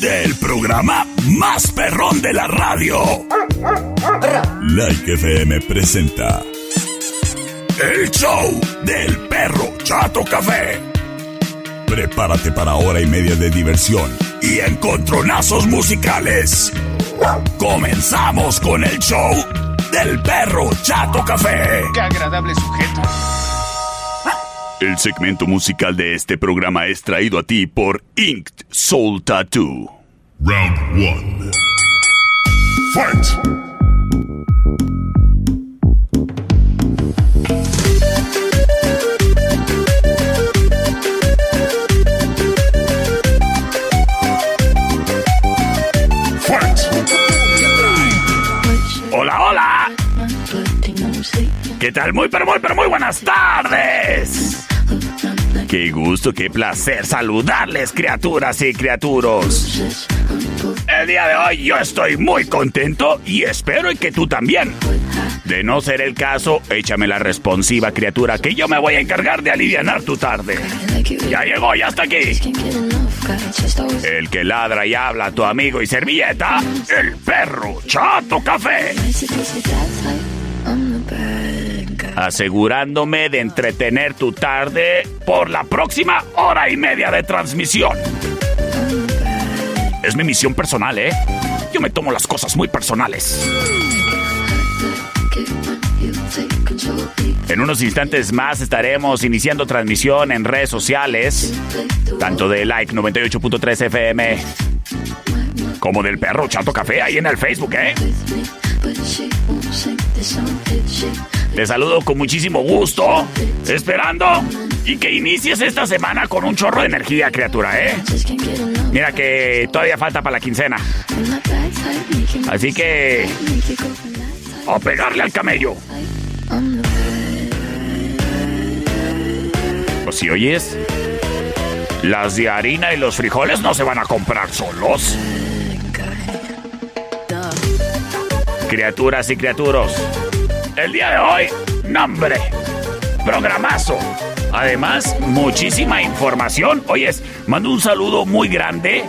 del programa más perrón de la radio. Like FM presenta el show del perro Chato Café. Prepárate para hora y media de diversión y encontronazos musicales. Comenzamos con el show del perro Chato Café. Qué agradable sujeto. El segmento musical de este programa es traído a ti por Inked Soul Tattoo. Round 1. Fight! Hola, hola. ¿Qué tal? Muy, pero muy, pero muy buenas tardes. Qué gusto, qué placer saludarles, criaturas y criaturos. El día de hoy yo estoy muy contento y espero que tú también. De no ser el caso, échame la responsiva criatura que yo me voy a encargar de alivianar tu tarde. Ya llegó, ya está aquí. El que ladra y habla tu amigo y servilleta, el perro Chato Café. Asegurándome de entretener tu tarde por la próxima hora y media de transmisión. Es mi misión personal, ¿eh? Yo me tomo las cosas muy personales. En unos instantes más estaremos iniciando transmisión en redes sociales, tanto de Like 98.3 FM como del perro Chato Café ahí en el Facebook, ¿eh? Te saludo con muchísimo gusto, esperando y que inicies esta semana con un chorro de energía, criatura, ¿eh? Mira que todavía falta para la quincena. Así que... A pegarle al camello. Pues si oyes, las de harina y los frijoles no se van a comprar solos. Criaturas y criaturos, el día de hoy, nombre, programazo. Además, muchísima información. Oyes, mando un saludo muy grande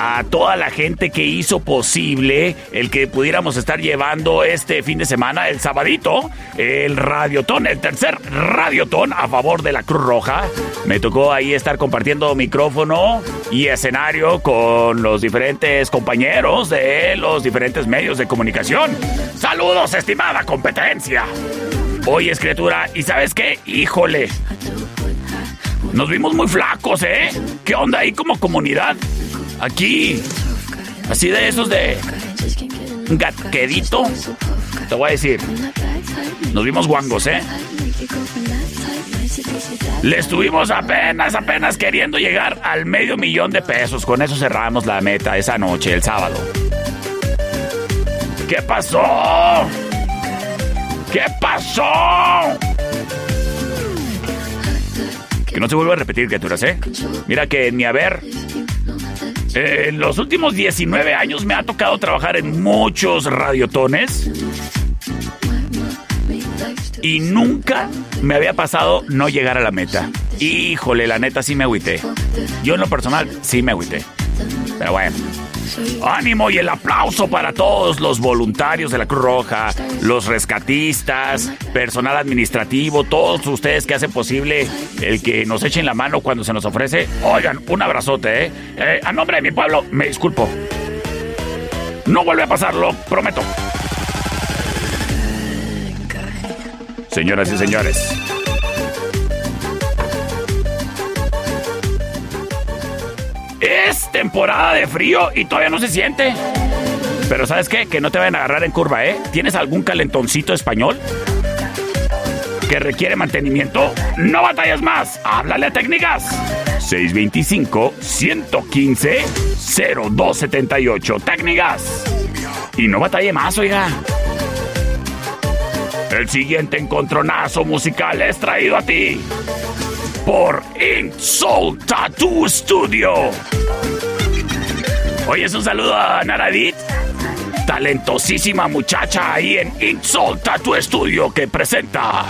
a toda la gente que hizo posible el que pudiéramos estar llevando este fin de semana, el sabadito, el radiotón, el tercer radiotón a favor de la Cruz Roja. Me tocó ahí estar compartiendo micrófono y escenario con los diferentes compañeros de los diferentes medios de comunicación. Saludos, estimada competencia. Oye, criatura, ¿y sabes qué? Híjole. Nos vimos muy flacos, ¿eh? ¿Qué onda ahí como comunidad? Aquí. Así de esos de. Gatquedito. Te voy a decir. Nos vimos guangos, ¿eh? Le estuvimos apenas, apenas queriendo llegar al medio millón de pesos. Con eso cerramos la meta esa noche, el sábado. ¿Qué pasó? ¿Qué pasó? Que no se vuelva a repetir, criaturas, ¿eh? Mira que ni a ver. Eh, en los últimos 19 años me ha tocado trabajar en muchos radiotones. Y nunca me había pasado no llegar a la meta. Híjole, la neta sí me agüité. Yo en lo personal sí me agüité. Pero bueno. Ánimo y el aplauso para todos los voluntarios de la Cruz Roja, los rescatistas, personal administrativo, todos ustedes que hacen posible el que nos echen la mano cuando se nos ofrece. Oigan, un abrazote, ¿eh? eh a nombre de mi pueblo, me disculpo. No vuelve a pasarlo, prometo. Señoras y señores. Es temporada de frío y todavía no se siente. Pero ¿sabes qué? Que no te vayan a agarrar en curva, ¿eh? ¿Tienes algún calentoncito español? ¿Que requiere mantenimiento? No batallas más. Háblale a técnicas. 625-115-0278. Técnicas. Y no batalle más, oiga. El siguiente encontronazo musical es traído a ti por Ink Soul Tattoo Studio. Hoy es un saludo a Naradit, talentosísima muchacha ahí en Ink Soul Tattoo Studio que presenta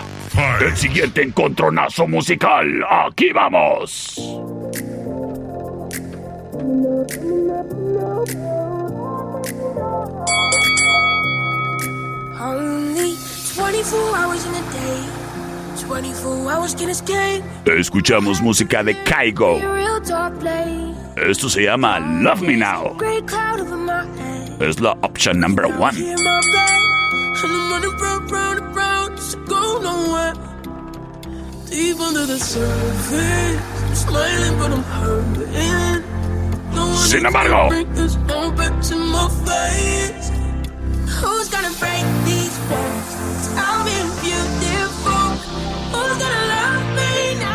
el siguiente encontronazo musical. Aquí vamos. Only 24 hours in a day. Escuchamos música de Kaigo. Esto se llama Love Me Now. Es la option number one. Sin embargo.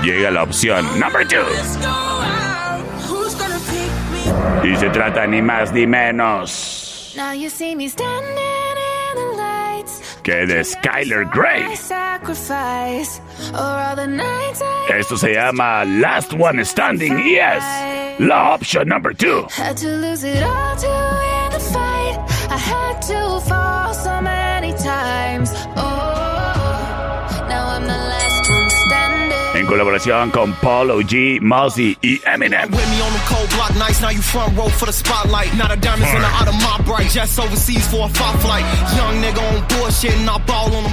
Llega la opción number two. Let's go out. Who's gonna pick me? Y se trata ni más ni menos Now you see me standing in the lights. que de Skyler Grey. My sacrifice. Or all the nights I Esto se llama Last One Standing y es la option number two. had to En colaboración con Paulo G, Mozzie y Eminem. Them.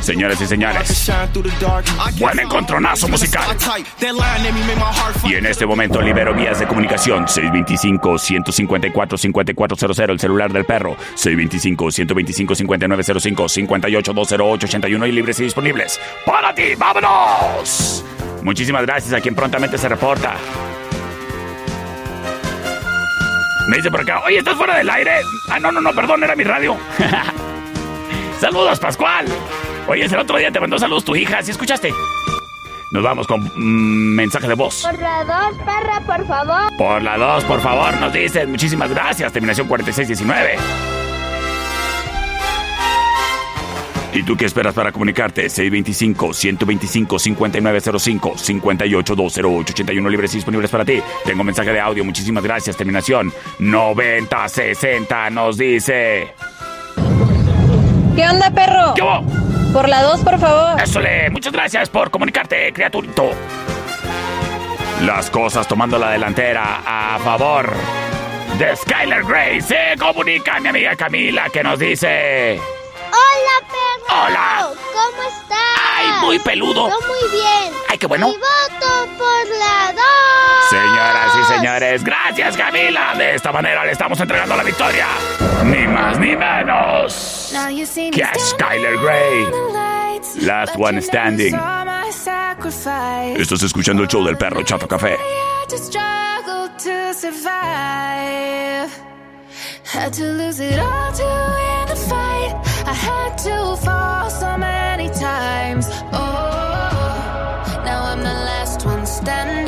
Señoras y señores, Buen encontronazo musical. Y en este momento libero vías de comunicación 625-154-5400, el celular del perro 625-125-5905, 58-208-81 y libres y disponibles. ¡Para ti! ¡Vámonos! Muchísimas gracias a quien prontamente se reporta. Me dice por acá, oye, ¿estás fuera del aire? Ah, no, no, no, perdón, era mi radio. Saludos, Pascual. Oye, el otro día te mandó saludos tu hija, ¿sí escuchaste? Nos vamos con mm, mensaje de voz. Por la dos, perra, por favor. Por la 2, por favor, nos dices. Muchísimas gracias. Terminación 4619. ¿Y tú qué esperas para comunicarte? 625-125-5905, 58-208-81 libres y disponibles para ti. Tengo mensaje de audio. Muchísimas gracias. Terminación 9060 nos dice... ¿Qué onda, perro? ¿Qué hubo? Por la 2, por favor. Eso le, muchas gracias por comunicarte, criaturito. Las cosas tomando la delantera a favor de Skyler Grey. Se comunica mi amiga Camila que nos dice... Hola, perro. Hola. ¿Cómo estás? ¡Ay, muy peludo! Yo muy bien. ¡Ay, qué bueno! Y voto por la dos. Señoras y señores, gracias Camila. De esta manera le estamos entregando la victoria. Ni más ni menos. Now you see me Que a Skyler lights. Last one standing. Estás escuchando el show del perro Chato Café. I had to struggle to survive. Had to lose it all to win the fight. I had to fall so many times. Oh, now I'm the last one standing.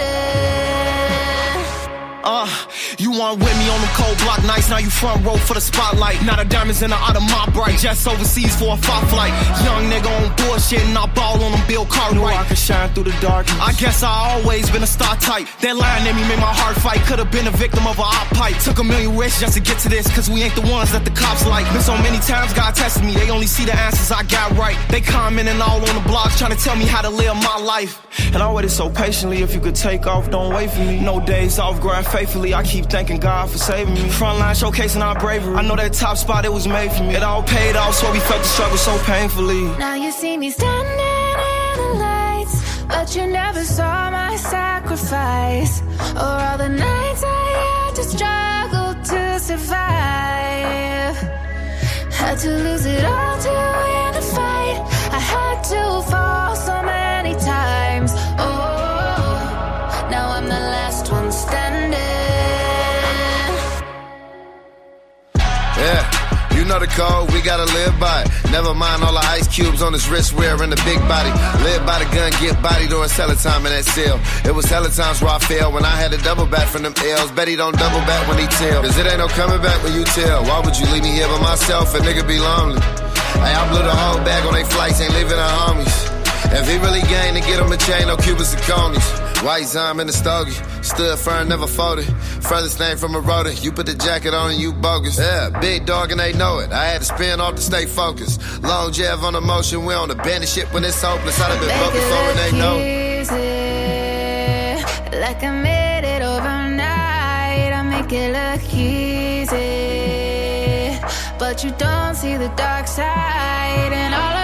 You want with me on the cold block nights, now you front row for the spotlight. Now the diamonds in the out of my bright. Jets overseas for a fight flight. Young nigga on bullshit and I ball on them Bill Cartwright. I can shine through the dark. I guess I always been a star type. That line in me made my heart fight. Could've been a victim of a op pipe. Took a million risks just to get to this, cause we ain't the ones that the cops like. Been so many times God tested me, they only see the answers I got right. They commenting all on the blogs trying to tell me how to live my life. And I waited so patiently, if you could take off, don't wait for me. No days off, grind faithfully. I keep thanking God for saving me. Frontline showcasing our bravery. I know that top spot, it was made for me. It all paid off, so we felt the struggle so painfully. Now you see me standing in the lights, but you never saw my sacrifice. Or all the nights I had to struggle to survive. Had to lose it all to win the fight. I had to fall so many we gotta live by it. Never mind all the ice cubes on his wrist wearing the big body. Live by the gun, get body during hella time in that cell. It was hella times where I failed when I had to double back from them L's. Bet he don't double back when he tell. Cause it ain't no coming back when you tell. Why would you leave me here by myself? A nigga be lonely. Hey, I blew the whole bag on they flights, ain't leaving our homies. If he really gained to get him a chain, no Cubans and conies. White Zime in the stogie, stood firm, never folded. Furthest thing from a rotor, you put the jacket on and you bogus. Yeah, big dog and they know it. I had to spin off to stay focused. Long jab on the motion, we on the bandit ship when it's hopeless. I'd have been broke before and they know it. Like I made it overnight, I make it look easy. But you don't see the dark side and all of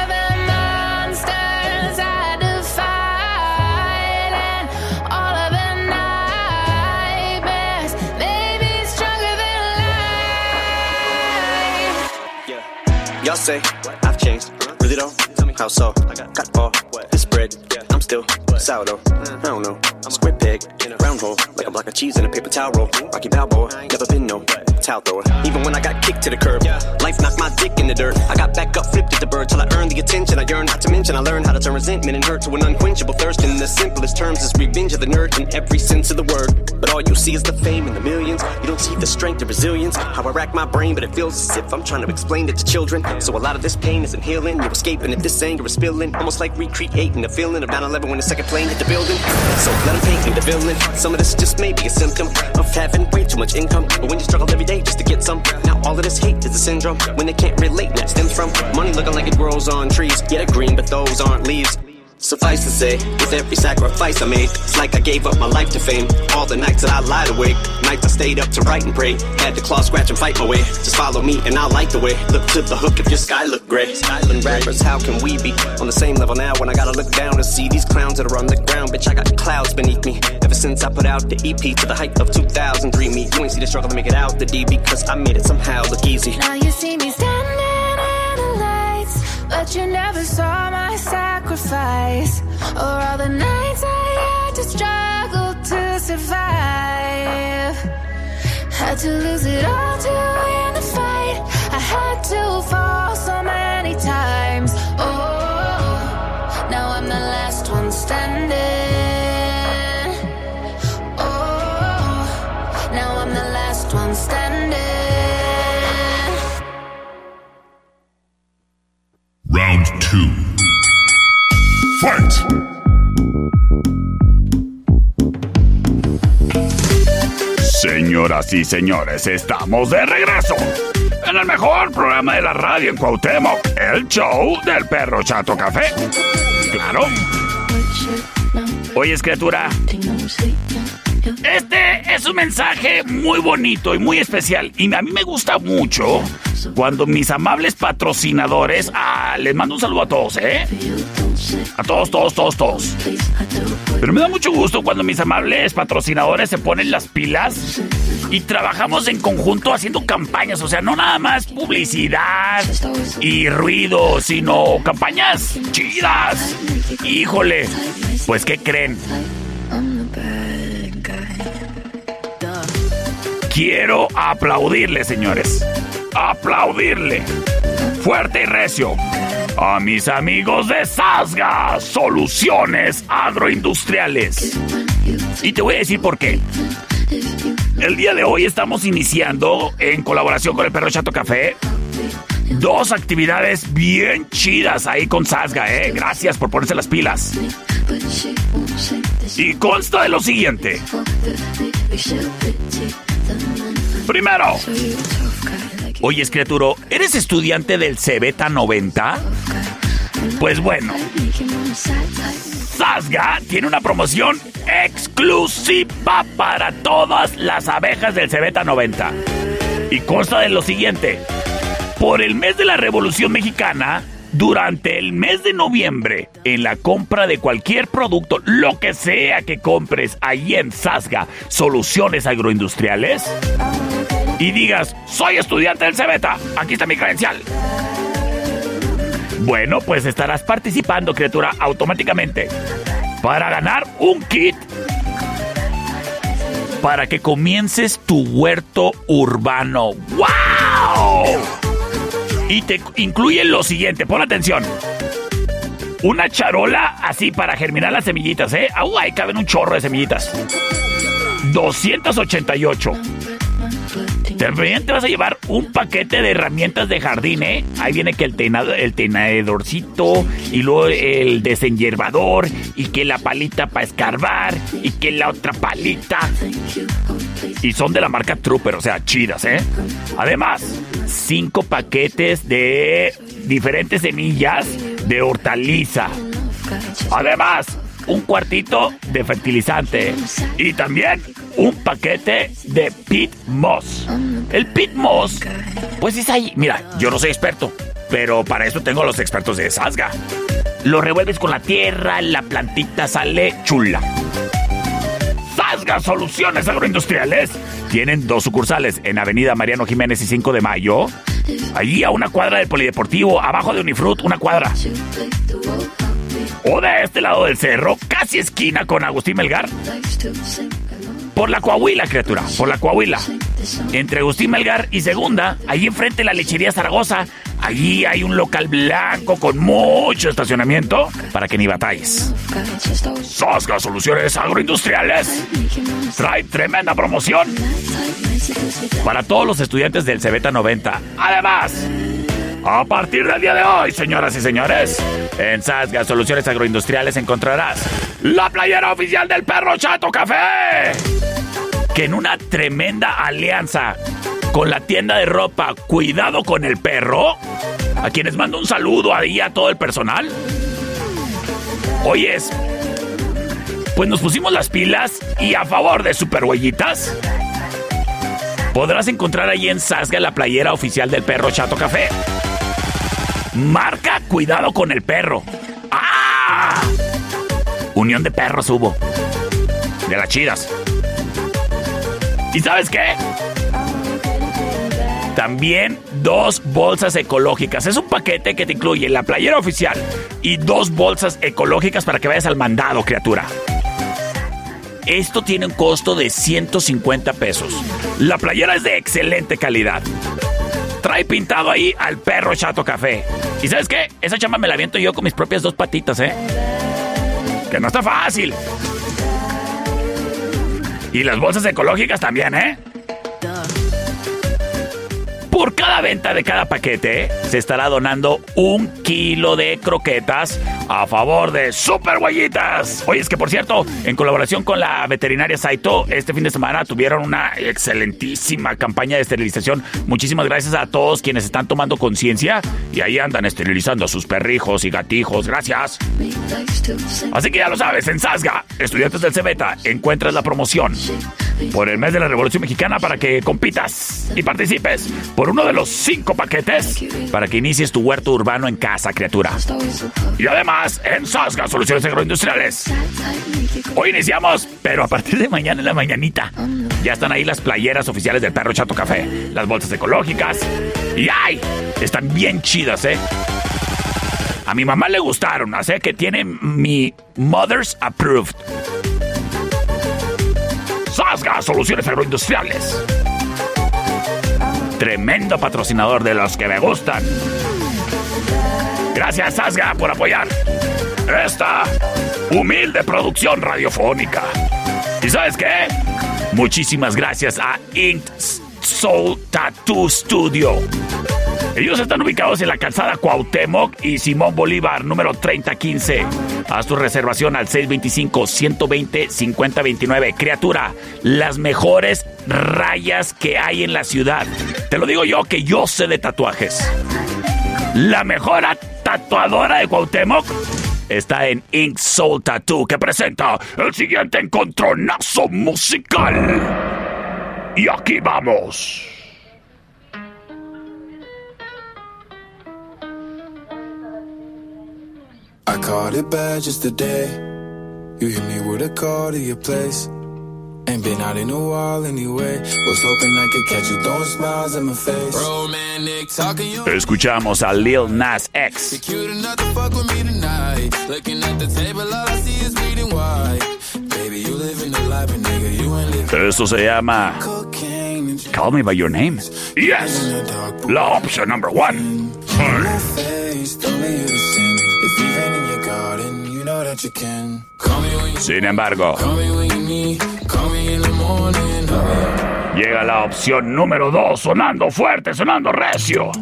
say I've changed, really though? How so? I got all this bread, I'm still sourdough. I don't know. I'm square peg, in a round hole, like a block of cheese in a paper towel roll. Rocky Balboa, never been no towel thrower. Even when I got kicked to the curb, life knocked my dick in the dirt. I got back up, flipped at the bird till I earned the attention I yearn. Not to mention, I learned how to turn resentment and hurt to an unquenchable thirst. In the simplest terms, is revenge of the nerd in every sense of the word. But all you see is the fame and the millions. You don't see the strength and resilience. How I rack my brain, but it feels as if I'm trying to explain it to children. So a lot of this pain isn't healing. You're escaping if this anger is spilling. Almost like recreating the feeling of 9 11 when the second plane hit the building. So let them paint me the villain. Some of this just may be a symptom of having way too much income. But when you struggle every day just to get some, now all of this hate is a syndrome. When they can't relate, that stems from money looking like it grows on trees. Yeah, they're green, but those aren't leaves. Suffice to say, with every sacrifice I made, it's like I gave up my life to fame. All the nights that I lied awake, nights I stayed up to write and pray. Had to claw, scratch, and fight my way. Just follow me and I'll light the way. Look to the hook if your sky look gray. Skyland rappers, how can we be on the same level now when I gotta look down and see these clowns that are on the ground? Bitch, I got clouds beneath me. Ever since I put out the EP to the height of 2003, me, you ain't see the struggle to make it out the D because I made it somehow look easy. Now you see me standing in the lights, but you never saw sacrifice. Or all the nights I had to struggle to survive. Had to lose it all to Señoras y señores, estamos de regreso en el mejor programa de la radio en Cuauhtémoc, el show del perro Chato Café. Claro. Oye, criatura. Este es un mensaje muy bonito y muy especial. Y a mí me gusta mucho cuando mis amables patrocinadores. Ah, les mando un saludo a todos, ¿eh? A todos, todos, todos, todos. Pero me da mucho gusto cuando mis amables patrocinadores se ponen las pilas y trabajamos en conjunto haciendo campañas. O sea, no nada más publicidad y ruido, sino campañas chidas. Híjole, pues ¿qué creen? Quiero aplaudirle, señores. Aplaudirle. Fuerte y recio. A mis amigos de Sasga Soluciones Agroindustriales. Y te voy a decir por qué. El día de hoy estamos iniciando, en colaboración con el Perro Chato Café, dos actividades bien chidas ahí con Sasga, ¿eh? Gracias por ponerse las pilas. Y consta de lo siguiente. Primero. Oye, criatura, ¿eres estudiante del Cebeta 90? Pues bueno. Sasga tiene una promoción exclusiva para todas las abejas del Cebeta 90. Y consta de lo siguiente. Por el mes de la Revolución Mexicana, durante el mes de noviembre, en la compra de cualquier producto, lo que sea que compres allí en Sasga, Soluciones Agroindustriales, y digas, soy estudiante del Cebeta, aquí está mi credencial. Bueno, pues estarás participando, criatura, automáticamente para ganar un kit para que comiences tu huerto urbano. ¡Wow! Y te incluye lo siguiente, pon atención. Una charola así para germinar las semillitas, ¿eh? ¡Au! Ahí caben un chorro de semillitas. 288. También te vas a llevar un paquete de herramientas de jardín, ¿eh? Ahí viene que el, tenado, el tenedorcito y luego el desenyerbador y que la palita para escarbar y que la otra palita. Y son de la marca Trooper, o sea, chidas, ¿eh? Además, cinco paquetes de diferentes semillas de hortaliza. Además, un cuartito de fertilizante y también un paquete de pit moss. El pit moss, pues es ahí. Mira, yo no soy experto, pero para eso tengo a los expertos de Sasga. Lo revuelves con la tierra, la plantita sale chula. Sasga Soluciones Agroindustriales tienen dos sucursales en Avenida Mariano Jiménez y 5 de Mayo. Allí a una cuadra del Polideportivo, abajo de Unifrut, una cuadra. O de este lado del cerro, casi esquina con Agustín Melgar. Por la Coahuila, criatura, por la Coahuila. Entre Agustín Melgar y Segunda, allí enfrente la lechería Zaragoza, allí hay un local blanco con mucho estacionamiento para que ni batalles. Sosga Soluciones Agroindustriales trae tremenda promoción para todos los estudiantes del Cebeta 90. Además, a partir del día de hoy, señoras y señores, en Sasga Soluciones Agroindustriales encontrarás la playera oficial del perro Chato Café. Que en una tremenda alianza con la tienda de ropa Cuidado con el Perro, a quienes mando un saludo ahí a todo el personal. Oyes, pues nos pusimos las pilas y a favor de Super Huellitas. Podrás encontrar ahí en Sasga la playera oficial del perro Chato Café. Marca cuidado con el perro. ¡Ah! Unión de perros hubo. De las chidas. ¿Y sabes qué? También dos bolsas ecológicas. Es un paquete que te incluye la playera oficial y dos bolsas ecológicas para que vayas al mandado, criatura. Esto tiene un costo de 150 pesos. La playera es de excelente calidad. Trae pintado ahí al perro Chato Café. ¿Y sabes qué? Esa chamba me la aviento yo con mis propias dos patitas, ¿eh? Que no está fácil. Y las bolsas ecológicas también, ¿eh? Por cada venta de cada paquete se estará donando un kilo de croquetas a favor de Super Huellitas. Oye, es que por cierto, en colaboración con la veterinaria Saito, este fin de semana tuvieron una excelentísima campaña de esterilización. Muchísimas gracias a todos quienes están tomando conciencia y ahí andan esterilizando a sus perrijos y gatijos. Gracias. Así que ya lo sabes, en Sasga, estudiantes del Cebeta, encuentras la promoción por el mes de la Revolución Mexicana para que compitas y participes por uno de los cinco paquetes para que inicies tu huerto urbano en casa, criatura. Y además, en Sasga Soluciones Agroindustriales. Hoy iniciamos, pero a partir de mañana en la mañanita. Ya están ahí las playeras oficiales del perro Chato Café, las bolsas ecológicas. Y ¡ay! Están bien chidas, ¿eh? A mi mamá le gustaron, así que tiene mi Mother's Approved. Sasga Soluciones Agroindustriales. Tremendo patrocinador de los que me gustan. Gracias, Sasga, por apoyar esta humilde producción radiofónica. ¿Y sabes qué? Muchísimas gracias a Ink Soul Tattoo Studio. Ellos están ubicados en la calzada Cuauhtémoc y Simón Bolívar, número 3015. Haz tu reservación al 625-120-5029. Criatura, las mejores rayas que hay en la ciudad. Te lo digo yo que yo sé de tatuajes. La mejor tatuadora de Cuauhtémoc está en Ink Soul Tattoo, que presenta el siguiente encontronazo musical. Y aquí vamos. I caught it bad just today. You hit me with a call to your place. Ain't been out in a while anyway. Was hoping I could catch you throwing smiles in my face. Romantic talking you. Escuchamos a Lil Nas X. You're cute enough to fuck with me tonight. Looking at the table, all I see is reading white. Baby, you living the life, and nigga, you ain't living. Esto se llama Call Me By Your Name. Yes. La opción number one. Sin embargo, llega la opción número dos, sonando fuerte, sonando recio.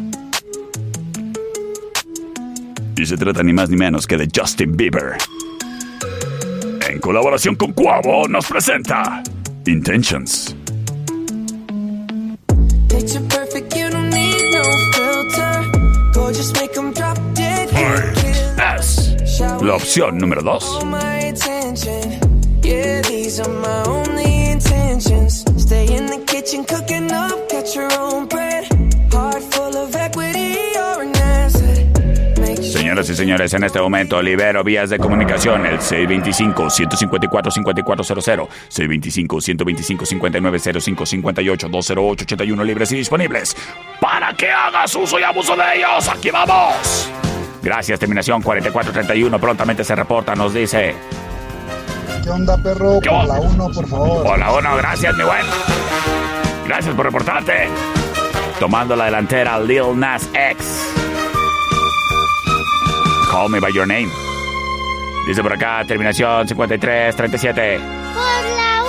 Y se trata ni más ni menos que de Justin Bieber. En colaboración con Cuavo nos presenta Intentions. An asset. Make sure Señoras y señores, en este momento libero vías de comunicación el 625-154-5400, 625-125-5905-58-208-81 libres y disponibles para que hagas uso y abuso de ellos. ¡Aquí vamos! Gracias, terminación 4431. Prontamente se reporta, nos dice. ¿Qué onda, perro? ¿Qué Por la 1, por favor. Hola, uno, gracias, mi buen. Gracias por reportarte. Tomando la delantera, Lil Nas X. Call me by your name. Dice por acá, terminación 5337. Por la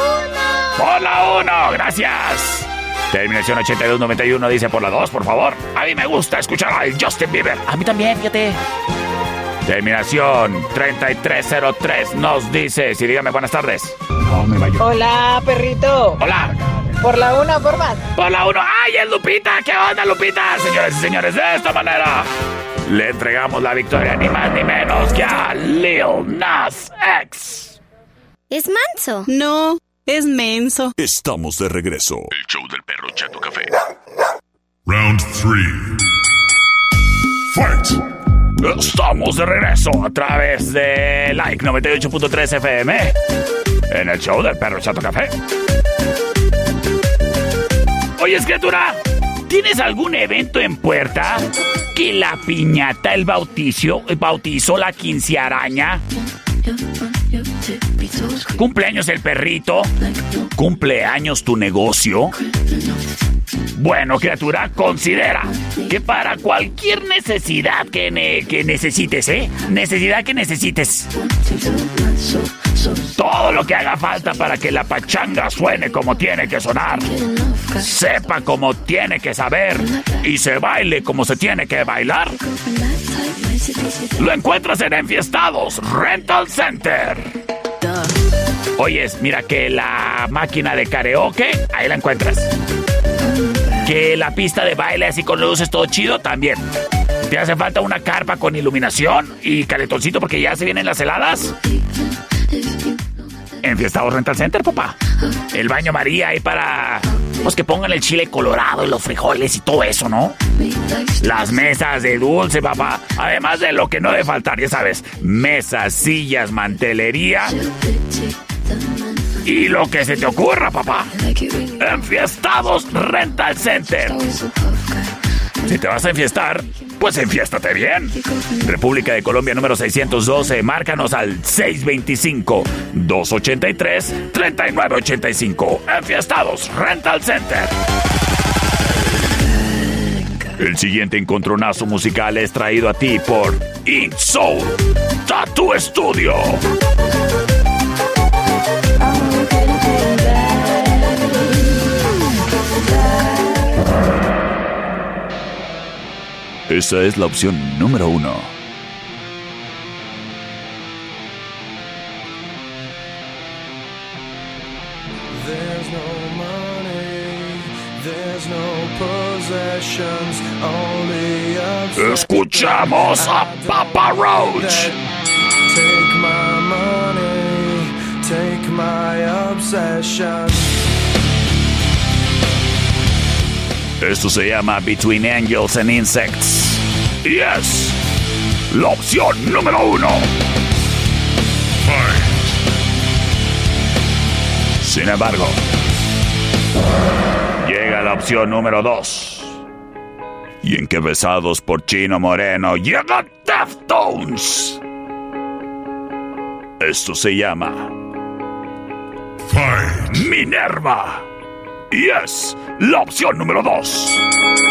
1. Por la 1, gracias. Terminación 8291 dice por la 2, por favor. A mí me gusta escuchar al Justin Bieber. A mí también, fíjate. Terminación 3303 nos dice, si dígame buenas tardes. Call me your- Hola, perrito. Hola. Por la una, por más. Por la 1. ¡Ay, es Lupita! ¿Qué onda, Lupita? Señores y señores, de esta manera le entregamos la victoria ni más ni menos que a Lil Nas X. Es manso. No, es menso. Estamos de regreso. El show del perro Chato Café. Round 3. Fight. Estamos de regreso a través de Like 98.3 FM en el show del perro Chato Café. Oye, criatura, ¿tienes algún evento en puerta? Que la piñata, el bautizo, el bautizo, la quincearaña. ¿Cumpleaños el perrito? ¿Cumpleaños tu negocio? Bueno, criatura, considera que para cualquier necesidad que, ne- que necesites, ¿eh? Necesidad que necesites. Todo lo que haga falta para que la pachanga suene como tiene que sonar. Sepa como tiene que saber y se baile como se tiene que bailar. Lo encuentras en Enfiestados Rental Center. Oyes, mira que la máquina de karaoke, ahí la encuentras. Que la pista de baile así con luces, todo chido, también. Te hace falta una carpa con iluminación y caletoncito porque ya se vienen las heladas. Enfiestados Rental Center, papá. El baño María ahí para. Pues que pongan el chile colorado y los frijoles y todo eso, ¿no? Las mesas de dulce, papá. Además de lo que no debe faltar, ya sabes. Mesas, sillas, mantelería. Y lo que se te ocurra, papá. Enfiestados Rental Center. Si te vas a enfiestar, pues enfiéstate bien. República de Colombia número 612, márcanos al 625-283-3985. Enfiestados Rental Center. El siguiente encontronazo musical es traído a ti por Ink Soul Tattoo Studio. Esa es la opción número uno. Escuchamos a Papa Roach. Take my money, take my obsession. Esto se llama Between Angels and Insects. Y es la opción número uno. Sin embargo, llega la opción número dos. Y encabezados por Chino Moreno, llega Deftones. Esto se llama Minerva. y es la opción número 2.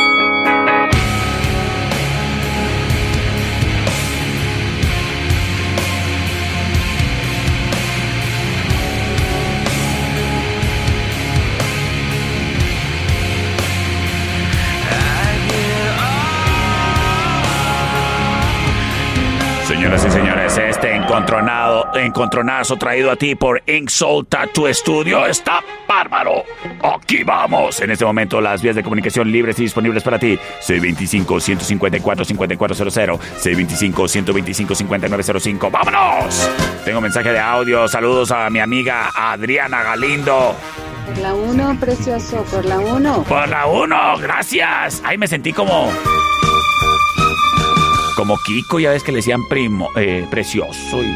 Este encontronado, encontronazo traído a ti por Ink Soul Tattoo Studio está bárbaro. Aquí vamos. En este momento las vías de comunicación libres y disponibles para ti. C25-154-5400. C25-125-5905. ¡Vámonos! Tengo mensaje de audio. Saludos a mi amiga Adriana Galindo. Por la 1, precioso, por la 1. Por la 1, gracias. Ahí me sentí como como Kiko, ya ves que le decían primo, eh, precioso y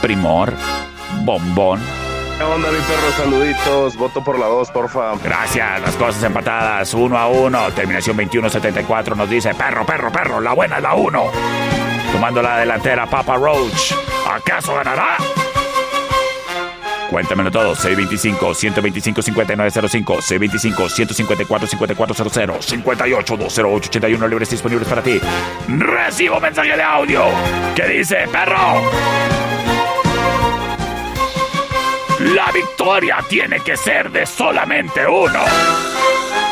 primor, bombón. ¿Qué onda, mi perro? Saluditos. Voto por la 2, porfa. Gracias. Las cosas empatadas. Uno a uno. Terminación 2174 nos dice, perro, perro, perro. La buena es la 1. Tomando la delantera, Papa Roach. ¿Acaso ganará? Cuéntamelo todo. C25-125-5905. C25-154-5400. 58-208-81 libres disponibles para ti. Recibo mensaje de audio. ¿Qué dice, perro? La victoria tiene que ser de solamente uno.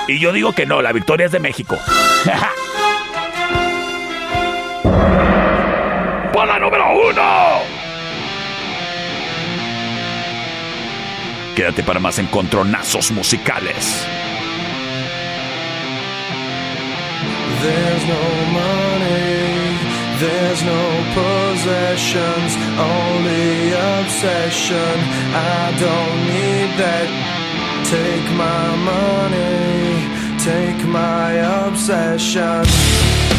Y yo digo que no, la victoria es de México. ¡Por la número uno! Quédate para más encontronazos musicales. There's no money, there's no possessions, only obsession. I don't need that. Take my money, take my obsession.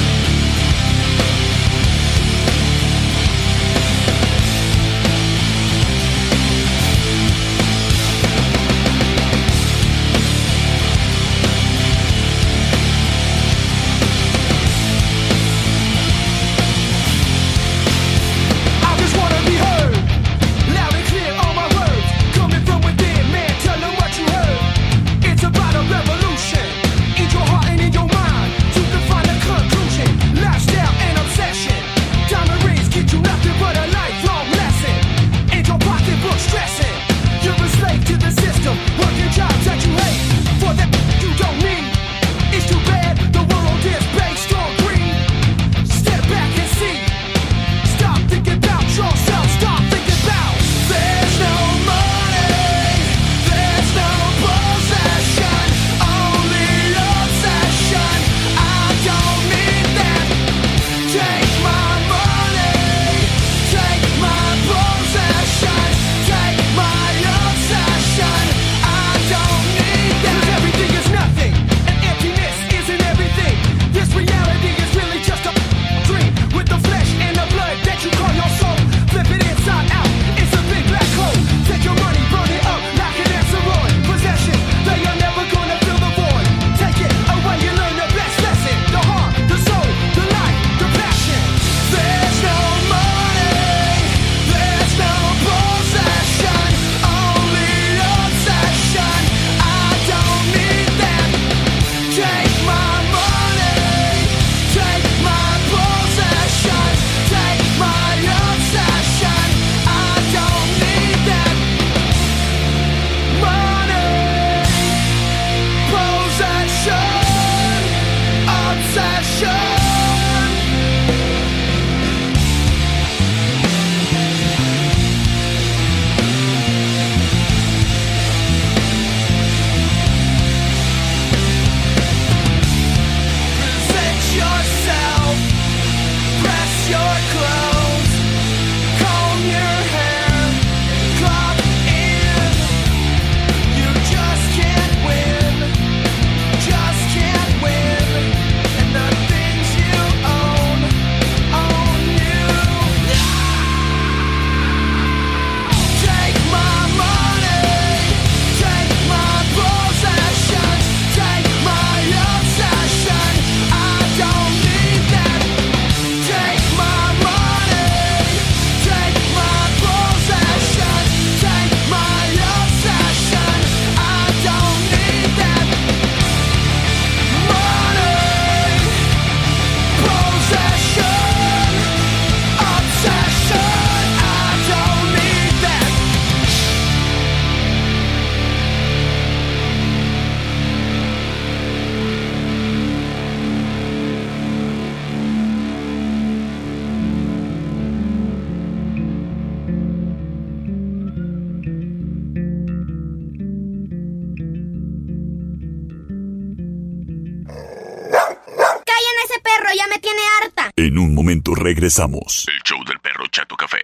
Regresamos. El show del perro Chato Café.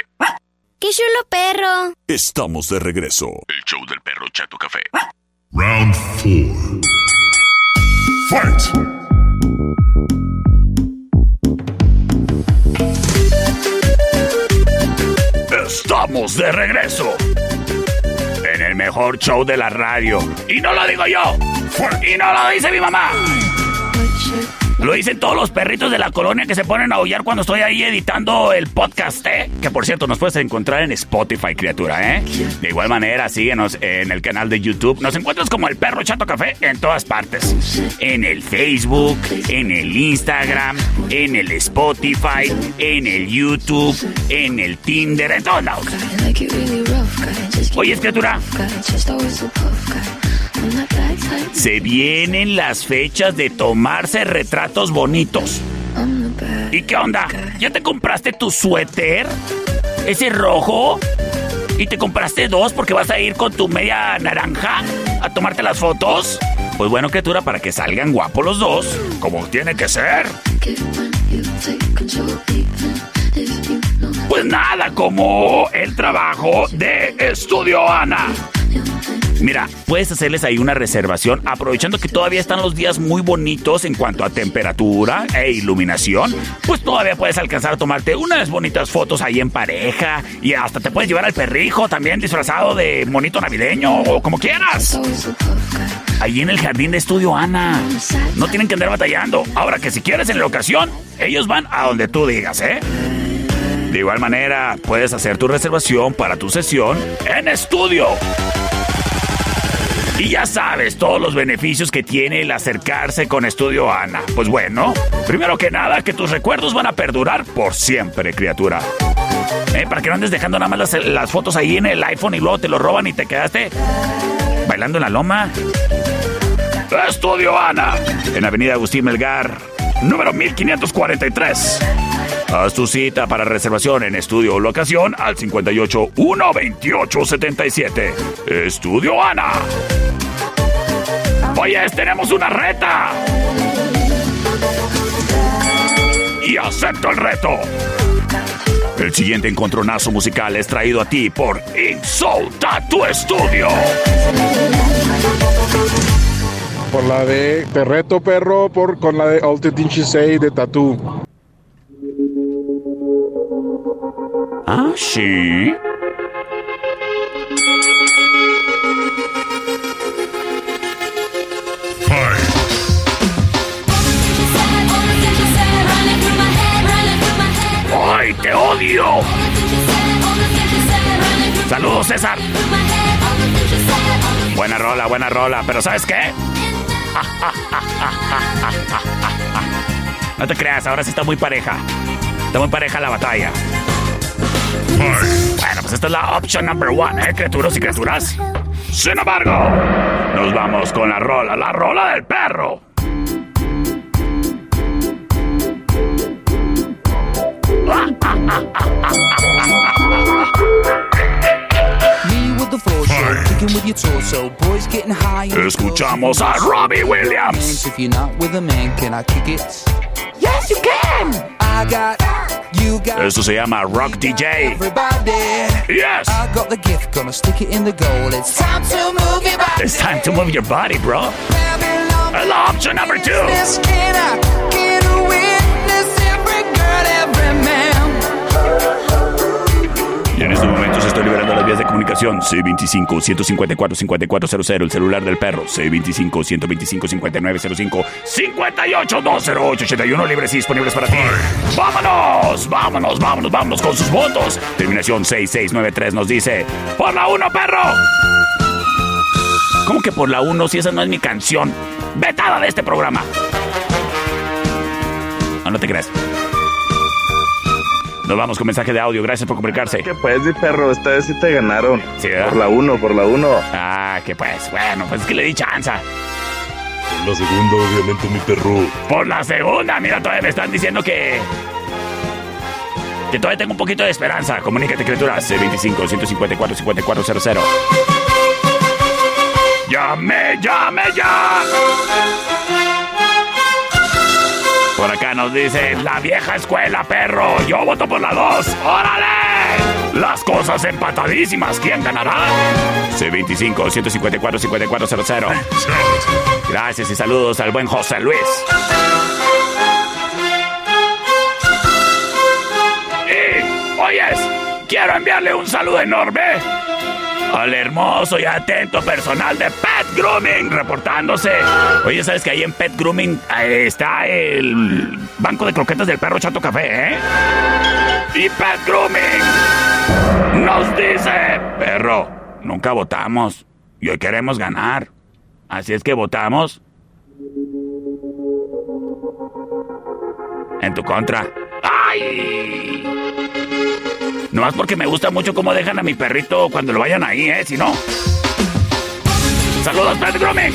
¡Qué chulo perro! Estamos de regreso. El show del perro Chato Café. Round 4. Fight! Estamos de regreso. En el mejor show de la radio. Y no lo digo yo. Y no lo dice mi mamá. Lo dicen todos los perritos de la colonia que se ponen a aullar cuando estoy ahí editando el podcast, ¿eh? Que por cierto, nos puedes encontrar en Spotify, criatura, ¿eh? De igual manera, síguenos en el canal de YouTube. Nos encuentras como el perro Chato Café en todas partes. En el Facebook, en el Instagram, en el Spotify, en el YouTube, en el Tinder, en todos lados. Oye, criatura. Se vienen las fechas de tomarse retratos bonitos. ¿Y qué onda? ¿Ya te compraste tu suéter? ¿Ese rojo? ¿Y te compraste dos porque vas a ir con tu media naranja a tomarte las fotos? Pues bueno, criatura, para que salgan guapos los dos, como tiene que ser. Pues nada, como el trabajo de Estudio Ana. Mira, puedes hacerles ahí una reservación aprovechando que todavía están los días muy bonitos en cuanto a temperatura e iluminación. Pues todavía puedes alcanzar a tomarte unas bonitas fotos ahí en pareja y hasta te puedes llevar al perrijo también disfrazado de monito navideño o como quieras. Ahí en el jardín de estudio Ana. No tienen que andar batallando. Ahora que si quieres en la ocasión, ellos van a donde tú digas, ¿eh? De igual manera, puedes hacer tu reservación para tu sesión en estudio. Y ya sabes todos los beneficios que tiene el acercarse con Estudio Ana. Pues bueno, primero que nada, que tus recuerdos van a perdurar por siempre, criatura. ¿Eh? Para que no andes dejando nada más las, las fotos ahí en el iPhone y luego te lo roban y te quedaste bailando en la loma. Estudio Ana, en Avenida Agustín Melgar, número 1543. Haz tu cita para reservación en estudio o locación al 58 128 77. Estudio Ana. Oye, tenemos una reta. Y acepto el reto. El siguiente encontronazo musical es traído a ti por Insulta tu estudio. Por la de Te reto perro por, con la de Ultimate Shisei de Tattoo. Ah, sí. ¡Ay, te odio! Saludos, César. Buena rola, buena rola, pero ¿sabes qué? No te creas, ahora sí está muy pareja. Está muy pareja la batalla. Bueno, pues esta es la option number one, ¿eh, criaturas y criaturas? Sin embargo, nos vamos con la rola, la rola del perro. Escuchamos a Robbie Williams. If you're not with a man, can I kick it? Yes, you can. I got you got Esto se llama Rock DJ. everybody. Yes. I got the gift, gonna stick it in the goal. It's time to move your body. It's time to move your body, bro. And option number two. Can I get a witness? Every girl, every man. Y en estos momentos estoy liberando las vías de comunicación. C25-154-5400, el celular del perro. C25-125-5905, 58-208-81, libres y disponibles para ti. ¡Vámonos! ¡Vámonos, vámonos, vámonos con sus votos! Terminación 6693 nos dice: ¡Por la 1, perro! ¿Cómo que por la 1 si esa no es mi canción? ¡Vetada de este programa! No, no te creas. Nos vamos con mensaje de audio. Gracias por comunicarse. Que pues, mi perro, esta vez sí te ganaron. Sí, ¿verdad? Por la 1, por la 1. Ah, que pues, bueno, pues es que le di chanza. Por la segunda, obviamente, mi perro. Por la segunda, mira, todavía me están diciendo que. Que todavía tengo un poquito de esperanza. Comunícate, criatura. C25-154-5400. ¡Llame, llame ya! Por acá nos dicen, la vieja escuela, perro. Yo voto por la 2. ¡Órale! Las cosas empatadísimas. ¿Quién ganará? C25-154-5400. Gracias y saludos al buen José Luis. Y, oyes, quiero enviarle un saludo enorme al hermoso y atento personal de Pet Grooming reportándose. Oye, ¿sabes que ahí en Pet Grooming está el banco de croquetas del perro Chato Café, eh? Y Pet Grooming nos dice, perro, nunca votamos y hoy queremos ganar. Así es que votamos en tu contra. ¡Ay! Nomás porque me gusta mucho cómo dejan a mi perrito cuando lo vayan ahí, ¿eh? Si no. ¡Saludos, Pat Gromex!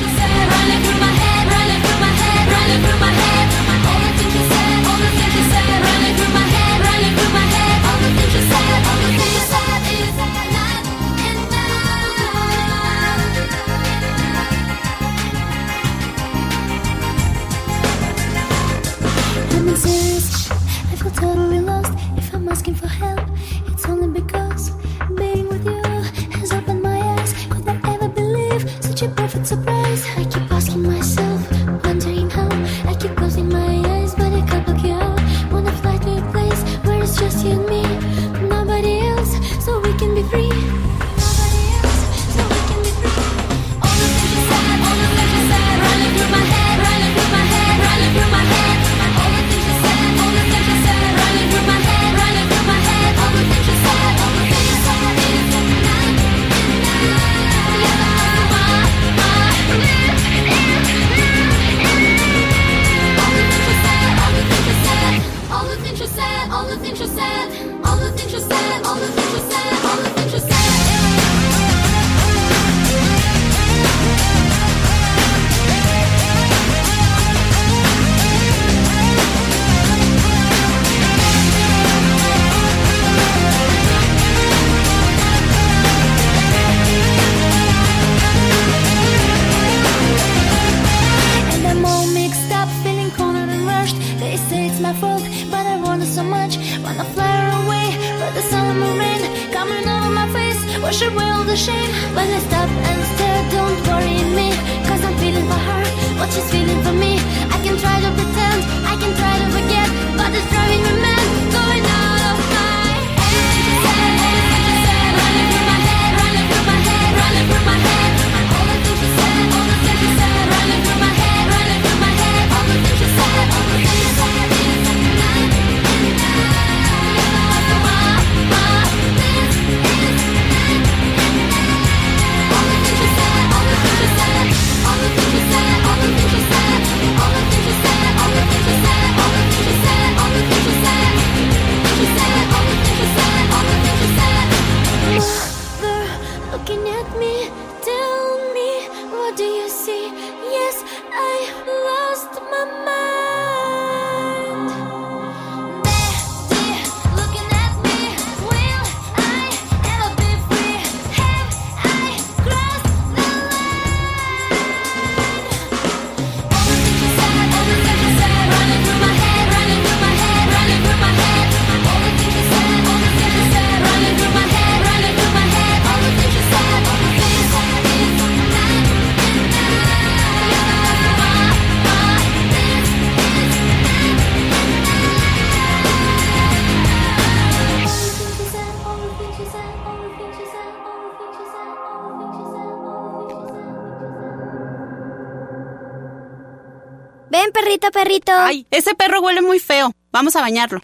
Ay, ese perro huele muy feo. Vamos a bañarlo.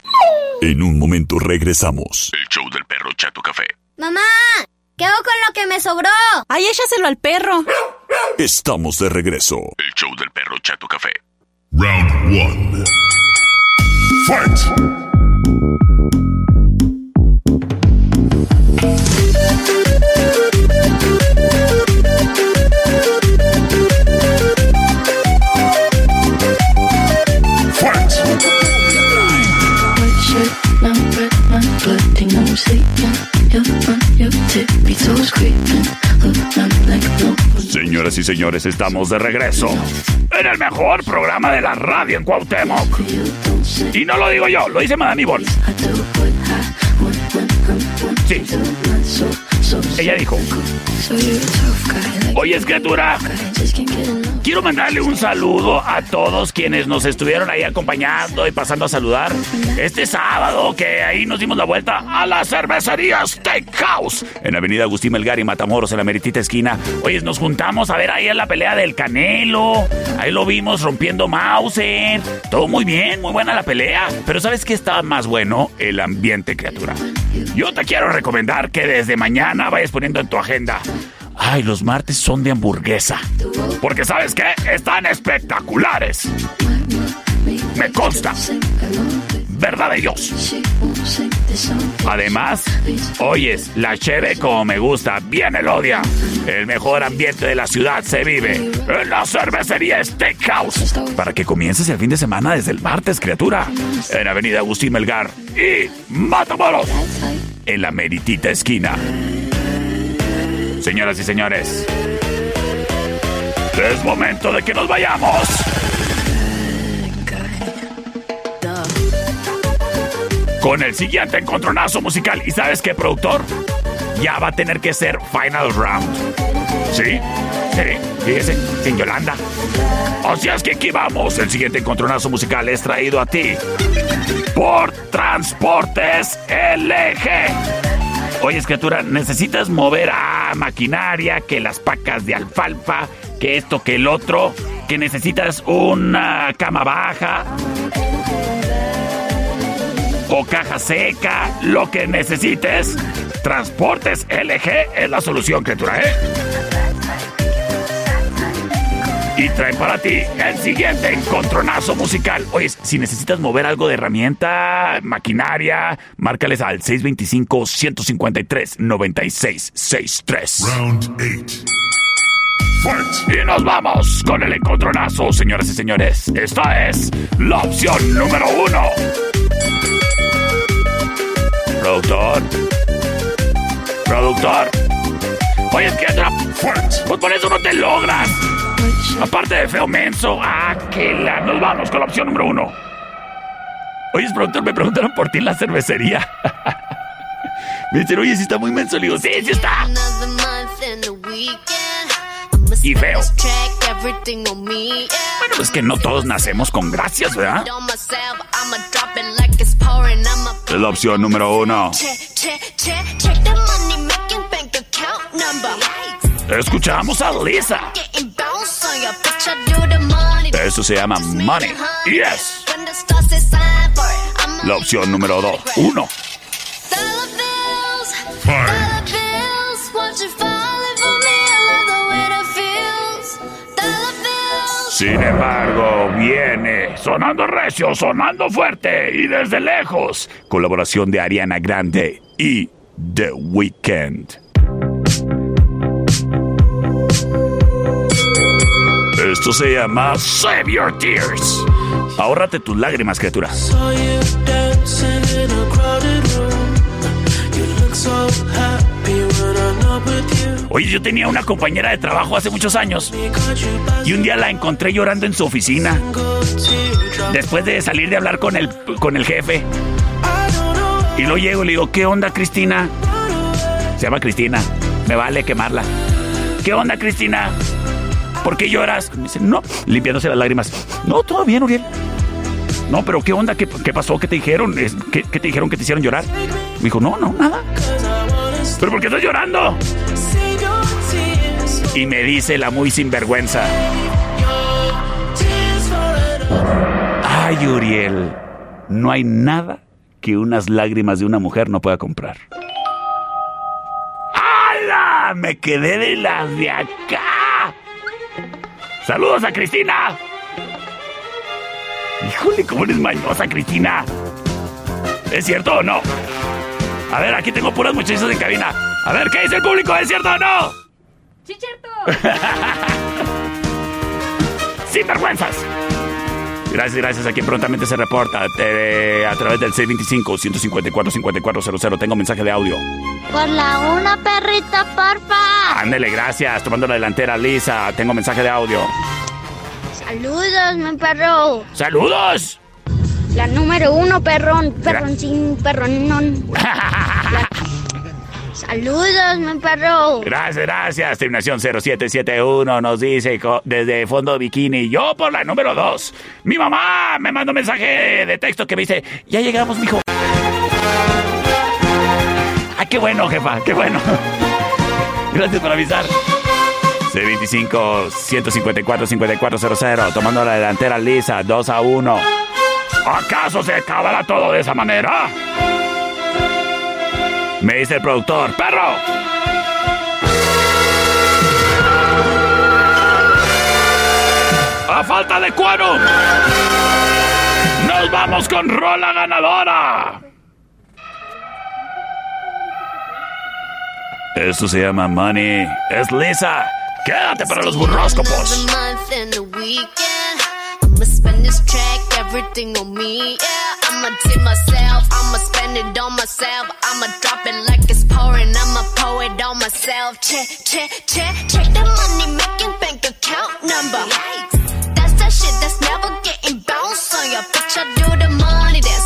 En un momento regresamos. El show del perro Chato Café. Mamá, ¿qué hago con lo que me sobró? Ay, échaselo al perro. Estamos de regreso. El show del perro Chato Café. Round 1. Fight. Señoras y señores, estamos de regreso en el mejor programa de la radio en Cuauhtémoc. Y no lo digo yo, lo dice Madame Yvonne. Sí. Ella dijo, Oye, criatura, quiero mandarle un saludo a todos quienes nos estuvieron ahí acompañando y pasando a saludar este sábado que ahí nos dimos la vuelta a la cervecería Steakhouse en Avenida Agustín Melgar y Matamoros en la meritita esquina. Oye, nos juntamos a ver ahí en la pelea del Canelo. Ahí lo vimos rompiendo Mauser. Todo muy bien, muy buena la pelea. Pero ¿sabes qué está más bueno? El ambiente, criatura. Yo te quiero recomendar que desde mañana vayas poniendo en tu agenda. Ay, los martes son de hamburguesa. Porque ¿sabes qué? Están espectaculares. Me consta. Verdad de Dios. Además, oyes, la cheve como me gusta, bien elodia. El mejor ambiente de la ciudad se vive en la cervecería Steakhouse. Para que comiences el fin de semana desde el martes, criatura. En Avenida Agustín Melgar y Matamoros. En la meritita esquina. Señoras y señores, es momento de que nos vayamos. Con el siguiente encontronazo musical. ¿Y sabes qué, productor? Ya va a tener que ser Final Round. ¿Sí? Sí, fíjese, sin Yolanda. Así es que aquí vamos. El siguiente encontronazo musical es traído a ti por Transportes LG. Oye, criatura, necesitas mover a maquinaria, que las pacas de alfalfa, que esto, que el otro, que necesitas una cama baja o caja seca, lo que necesites. Transportes LG es la solución, criatura, ¿eh? Y traen para ti el siguiente encontronazo musical. Oye, si necesitas mover algo de herramienta, maquinaria, márcales al 625-153-9663. Round 8. Y nos vamos con el encontronazo, señoras y señores. Esta es la opción número uno. Productor. Productor. Oye, es que otra. Pues por eso no te logras. Aparte de feo menso. Ah, que la. Nos vamos con la opción número uno. Oye, productor, me preguntaron por ti en la cervecería. me dicen, oye, si está muy menso. Le digo, sí, sí está. Y feo. Bueno, pues que no todos nacemos con gracias, ¿verdad? Es la opción número uno. Escuchamos a Lisa. Eso se llama Money. Yes. La opción número dos. Uno. Sin embargo, viene sonando recio, sonando fuerte y desde lejos. Colaboración de Ariana Grande y The Weeknd. Esto se llama Save Your Tears. Ahórrate tus lágrimas, criatura. Oye, yo tenía una compañera de trabajo hace muchos años y un día la encontré llorando en su oficina después de salir de hablar con el, con el jefe. Y luego llego y le digo, ¿qué onda, Cristina? Se llama Cristina. Me vale quemarla. ¿Qué onda, Cristina? ¿Por qué lloras? Me dice, no, limpiándose las lágrimas. No, todo bien, Uriel. No, pero ¿qué onda? ¿Qué, qué pasó? ¿Qué te dijeron? ¿Qué, qué te dijeron que te hicieron llorar? Me dijo, no, no, nada. ¿Pero por qué estás llorando? Y me dice la muy sinvergüenza. Ay, Uriel, no hay nada que unas lágrimas de una mujer no pueda comprar. ¡Hala! Me quedé de las de acá. Saludos a Cristina. Híjole, cómo eres mañosa, Cristina. ¿Es cierto o no? A ver, aquí tengo puras muchachas en cabina. A ver, ¿qué dice el público? ¿Es cierto o no? Sí, cierto. Sin vergüenzas. Gracias, gracias a quien prontamente se reporta eh, a través del 625-154-5400. Tengo mensaje de audio. Por la una, perrito, porfa. Ándele, gracias. Tomando la delantera, Lisa. Tengo mensaje de audio. Saludos, mi perro. ¡Saludos! La número uno, perrón. Perrón sin perrón. La- Saludos, mi perro. Gracias, gracias. Terminación 0771 nos dice desde Fondo Bikini. Yo por la número 2. Mi mamá me mandó un mensaje de texto que me dice: Ya llegamos, mijo. Ah, qué bueno, jefa, qué bueno. Gracias por avisar. C25 154 5400 tomando la delantera lisa 2 a 1. ¿Acaso se acabará todo de esa manera? Me dice el productor, perro. A falta de cuero. Nos vamos con rola ganadora. Esto se llama Money. Es Lisa. Quédate para los burróscopos. I'ma spend this track, everything on me. Yeah, I'ma tip myself, I'ma spend it on myself. I'ma drop it like it's pouring, I'ma pour it on myself. Check, check, check, check the money making bank account number. That's that shit that's never getting bounced on your bitch. I do the money dance.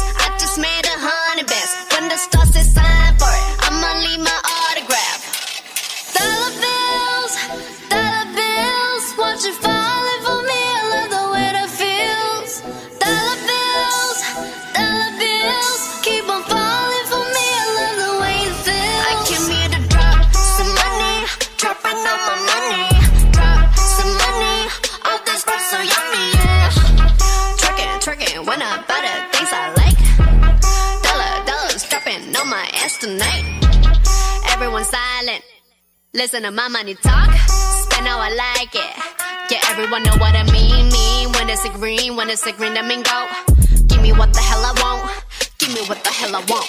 Twerking, when I buy the things I like. Dollar, dollars dropping on my ass tonight. Everyone silent. Listen to my money talk, spend how I like it. Yeah, everyone know what I mean. Mean when it's a green, when it's a green, I mean go. Give me what the hell I want. Give me what the hell I want.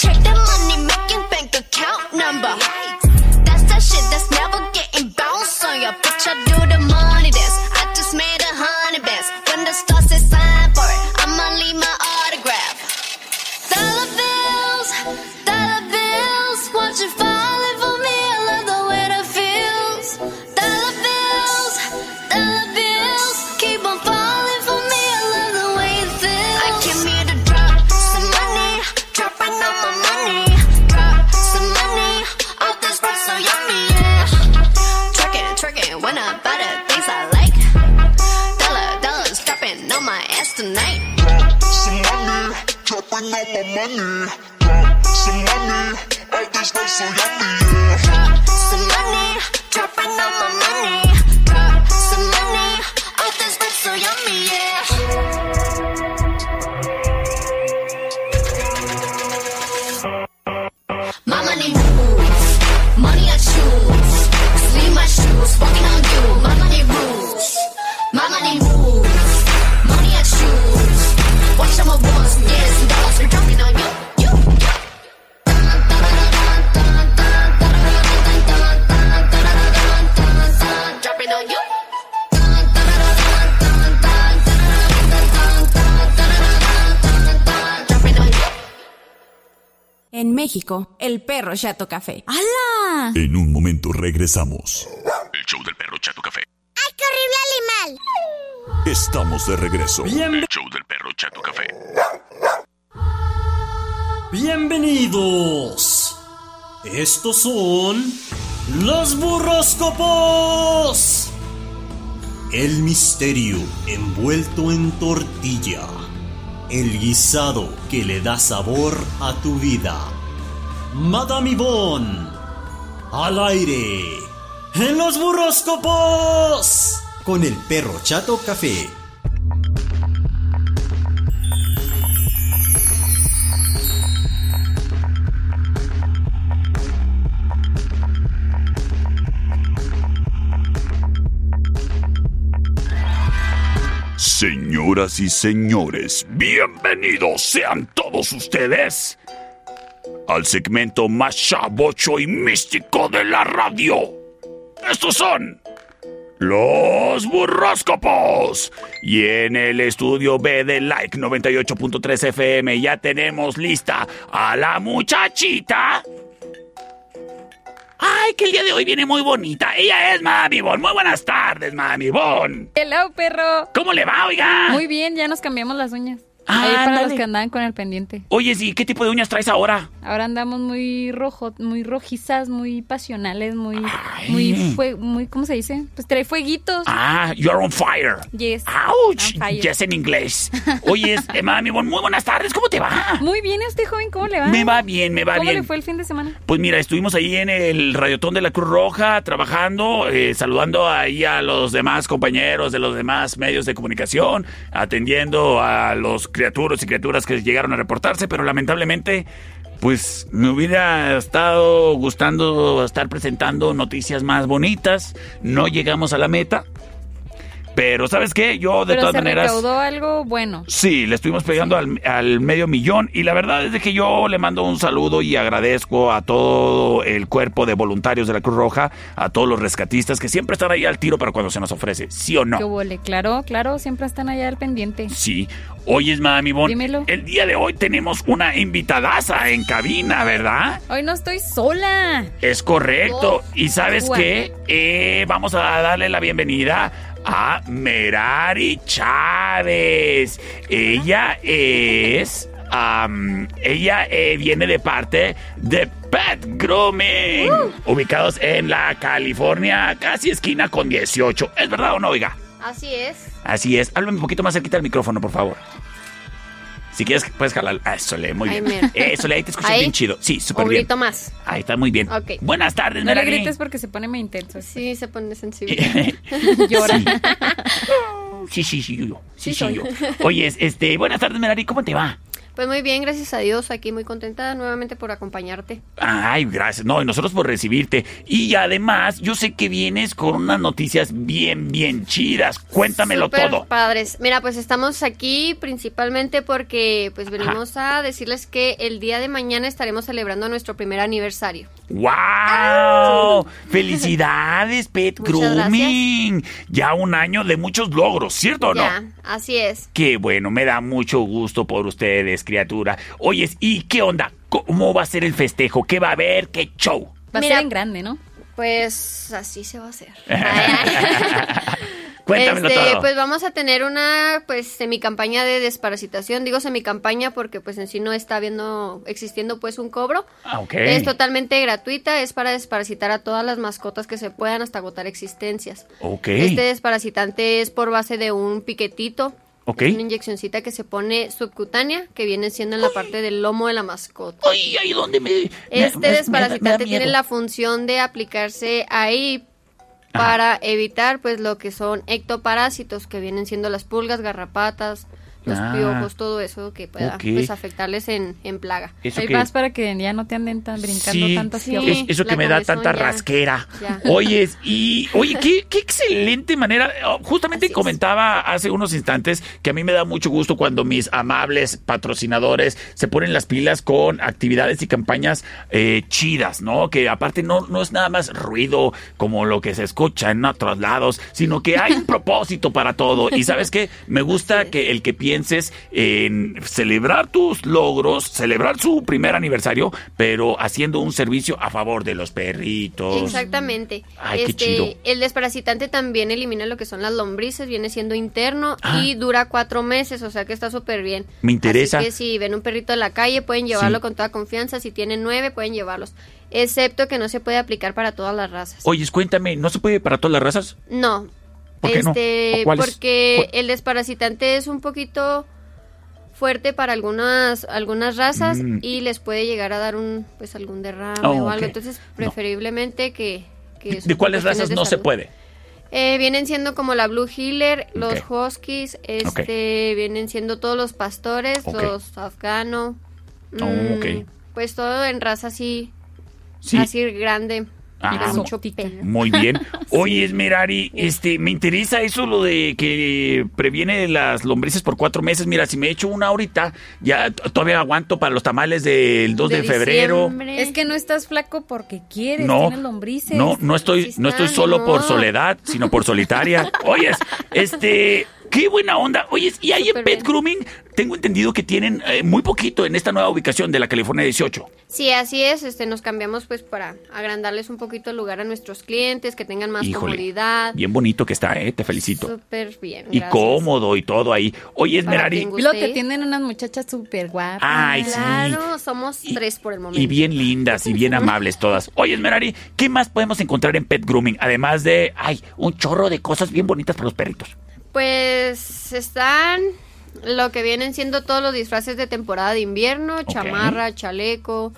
Check the money making bank account number. That's that shit that's never getting bounced on your bitch. I do the money dance. Tonight. Some money, dropping all my money. Drop some money, all this stuff so yummy, yeah. Drop some money, dropping all my money. Drop some money, all this stuff so yummy, México, el perro Chato Café. ¡Hala! En un momento regresamos. El show del perro Chato Café. ¡Ay, qué horrible animal! Estamos de regreso. El show del perro Chato Café. Bienvenidos. Estos son los burroscopos. El misterio envuelto en tortilla. El guisado que le da sabor a tu vida. Madame Yvonne. Al aire. En los burroscopos. Con el perro chato café. Señoras y señores, bienvenidos sean todos ustedes al segmento más chabocho y místico de la radio. Estos son los burróscopos. Y en el estudio B de Like 98.3 FM ya tenemos lista a la muchachita. Ay, que el día de hoy viene muy bonita. Ella es Mami Bon. Muy buenas tardes, Mami Bon. Hello, perro. ¿Cómo le va, oiga? Muy bien, ya nos cambiamos las uñas. Ah, Ahí para los que andaban con el pendiente. Oye, sí, ¿qué tipo de uñas traes ahora? Ahora andamos muy rojo, muy rojizas, muy pasionales, muy, muy, fue, muy, ¿cómo se dice? Pues trae fueguitos. Ah, you're on fire. Yes. Ouch. On fire. Yes en inglés. Oye, eh, Mami muy buenas tardes. ¿Cómo te va? Muy bien, ¿y usted joven, ¿cómo le va? Me va bien, me va ¿Cómo bien. le fue el fin de semana? Pues mira, estuvimos ahí en el Radiotón de la Cruz Roja trabajando, eh, saludando ahí a los demás compañeros de los demás medios de comunicación, atendiendo a los criaturas y criaturas que llegaron a reportarse, pero lamentablemente, pues me hubiera estado gustando estar presentando noticias más bonitas. No llegamos a la meta. Pero ¿sabes qué? Yo de Pero todas se maneras... recaudó algo bueno. Sí, le estuvimos pegando al, al medio millón y la verdad es de que yo le mando un saludo y agradezco a todo el cuerpo de voluntarios de la Cruz Roja, a todos los rescatistas que siempre están ahí al tiro para cuando se nos ofrece, ¿sí o ¿Qué no? huele? Claro, claro, siempre están allá al pendiente. Sí. Oye, Mami Bon, Dímelo. el día de hoy tenemos una invitadaza en cabina, ¿verdad? Hoy no estoy sola. Es correcto. ¿Y sabes qué? Eh, vamos a darle la bienvenida a Merari Chávez. Ella es... am, ella eh, viene de parte de Pet Grooming, ubicados en la California, casi esquina con 18. ¿Es verdad o no, oiga? Así es. Así es. Háblame un poquito más cerquita del micrófono, por favor. Si quieres, puedes jalar. Ah, Eso, le, muy Ahí, bien. mira. Eso, le, ahí te escuchas Ahí. bien chido. Sí, súper Un bien. grito más. Ahí está muy bien. Ok. Buenas tardes, No le Merari. grites porque se pone muy intenso. Sí, se pone sensible. Llora. Sí, sí, sí, yo. Sí, Sí sí, yo. Oye, este, buenas tardes, Merari, ¿cómo te va? Pues muy bien, gracias a Dios. Aquí muy contenta nuevamente por acompañarte. Ay, gracias. No, y nosotros por recibirte. Y además, yo sé que vienes con unas noticias bien, bien chidas. Cuéntamelo Súper todo. padres. Mira, pues estamos aquí principalmente porque pues venimos a decirles que el día de mañana estaremos celebrando nuestro primer aniversario. ¡Wow! ¡Felicidades, Pet Grooming! Ya un año de muchos logros, ¿cierto o no? Así es. Qué bueno, me da mucho gusto por ustedes, criatura. Oyes, ¿y qué onda? ¿Cómo va a ser el festejo? ¿Qué va a haber? ¿Qué show? Va a Mira, ser en grande, ¿no? Pues así se va a hacer. Cuéntamelo Este, todo. Pues vamos a tener una pues semicampaña de desparasitación. Digo semicampaña porque pues en sí no está habiendo existiendo pues un cobro. Ah, ok. Es totalmente gratuita, es para desparasitar a todas las mascotas que se puedan hasta agotar existencias. Ok. Este desparasitante es por base de un piquetito. Ok. Es una inyeccioncita que se pone subcutánea, que viene siendo en la parte del lomo de la mascota. Ay, ahí donde me... Este me- me da- desparasitante me da tiene la función de aplicarse ahí Ajá. para evitar pues lo que son ectoparásitos que vienen siendo las pulgas, garrapatas, los Ah. piojos, todo eso que pueda pues afectarles en, en plaga. Eso Hay que- más para que ya no te anden tan brincando Sí, tantas sí. piojos. es- eso que me da tanta ya- rasquera. ya. Oyes, y oye, qué, qué excelente manera. Oh, Justamente Así es. comentaba hace unos instantes que a mí me da mucho gusto cuando mis amables patrocinadores se ponen las pilas con actividades y campañas eh, chidas, ¿no? Que aparte no, no es nada más ruido como lo que se escucha en otros lados, sino que hay un propósito para todo. Y sabes qué, me gusta que el que pienses en celebrar tus logros, celebrar su primer aniversario, pero haciendo un servicio a favor de los perritos. Exactamente. Ay, qué este, chido. El desparasitante también elimina lo que son las lombrices, viene siendo interno Ah. y dura cuatro meses, o sea que está súper bien. Me interesa. Así que si ven un perrito en la calle pueden llevarlo Sí. con toda confianza, si tienen nueve pueden llevarlos, excepto que no se puede aplicar para todas las razas. Oyes, cuéntame, ¿no se puede para todas las razas? No. ¿Por qué no? este, porque el desparasitante es un poquito fuerte para algunas algunas razas Mm. y les puede llegar a dar un pues algún derrame Oh, o algo. Entonces, preferiblemente que, ¿De cuáles razas de no se puede? Eh, vienen siendo como la Blue Healer, los. Huskies, este, vienen siendo todos los pastores, los afgano. Oh, mm. Pues todo en raza así, Sí. así grande. Ah. Muy bien. Oye, Esmerari, este, me interesa eso lo de que previene las lombrices por cuatro meses. Mira, si me echo una ahorita, ya todavía aguanto para los tamales del 2 de, De febrero. diciembre. Es que no estás flaco porque quieres, No, tienes lombrices. no, no estoy, no estoy solo por soledad, sino por solitaria. Oyes, este, Qué buena onda. Oye, y ahí en Pet Grooming tengo entendido que tienen eh, muy poquito en esta nueva ubicación de la California 18. Sí, así es, este nos cambiamos pues para agrandarles un poquito el lugar a nuestros clientes, que tengan más Híjole, comodidad. Bien bonito que está, ¿eh? Te felicito. Súper bien. Y gracias. cómodo y todo ahí. Oye, Esmerari. lo te tienen unas muchachas súper guapas. Ay, sí. Claro, somos tres por el momento. Y bien lindas y bien amables todas. Oye, Esmerari, ¿qué más podemos encontrar en Pet Grooming? Además de, ay, un chorro de cosas bien bonitas para los perritos. Pues están lo que vienen siendo todos los disfraces de temporada de invierno, chamarra, chaleco,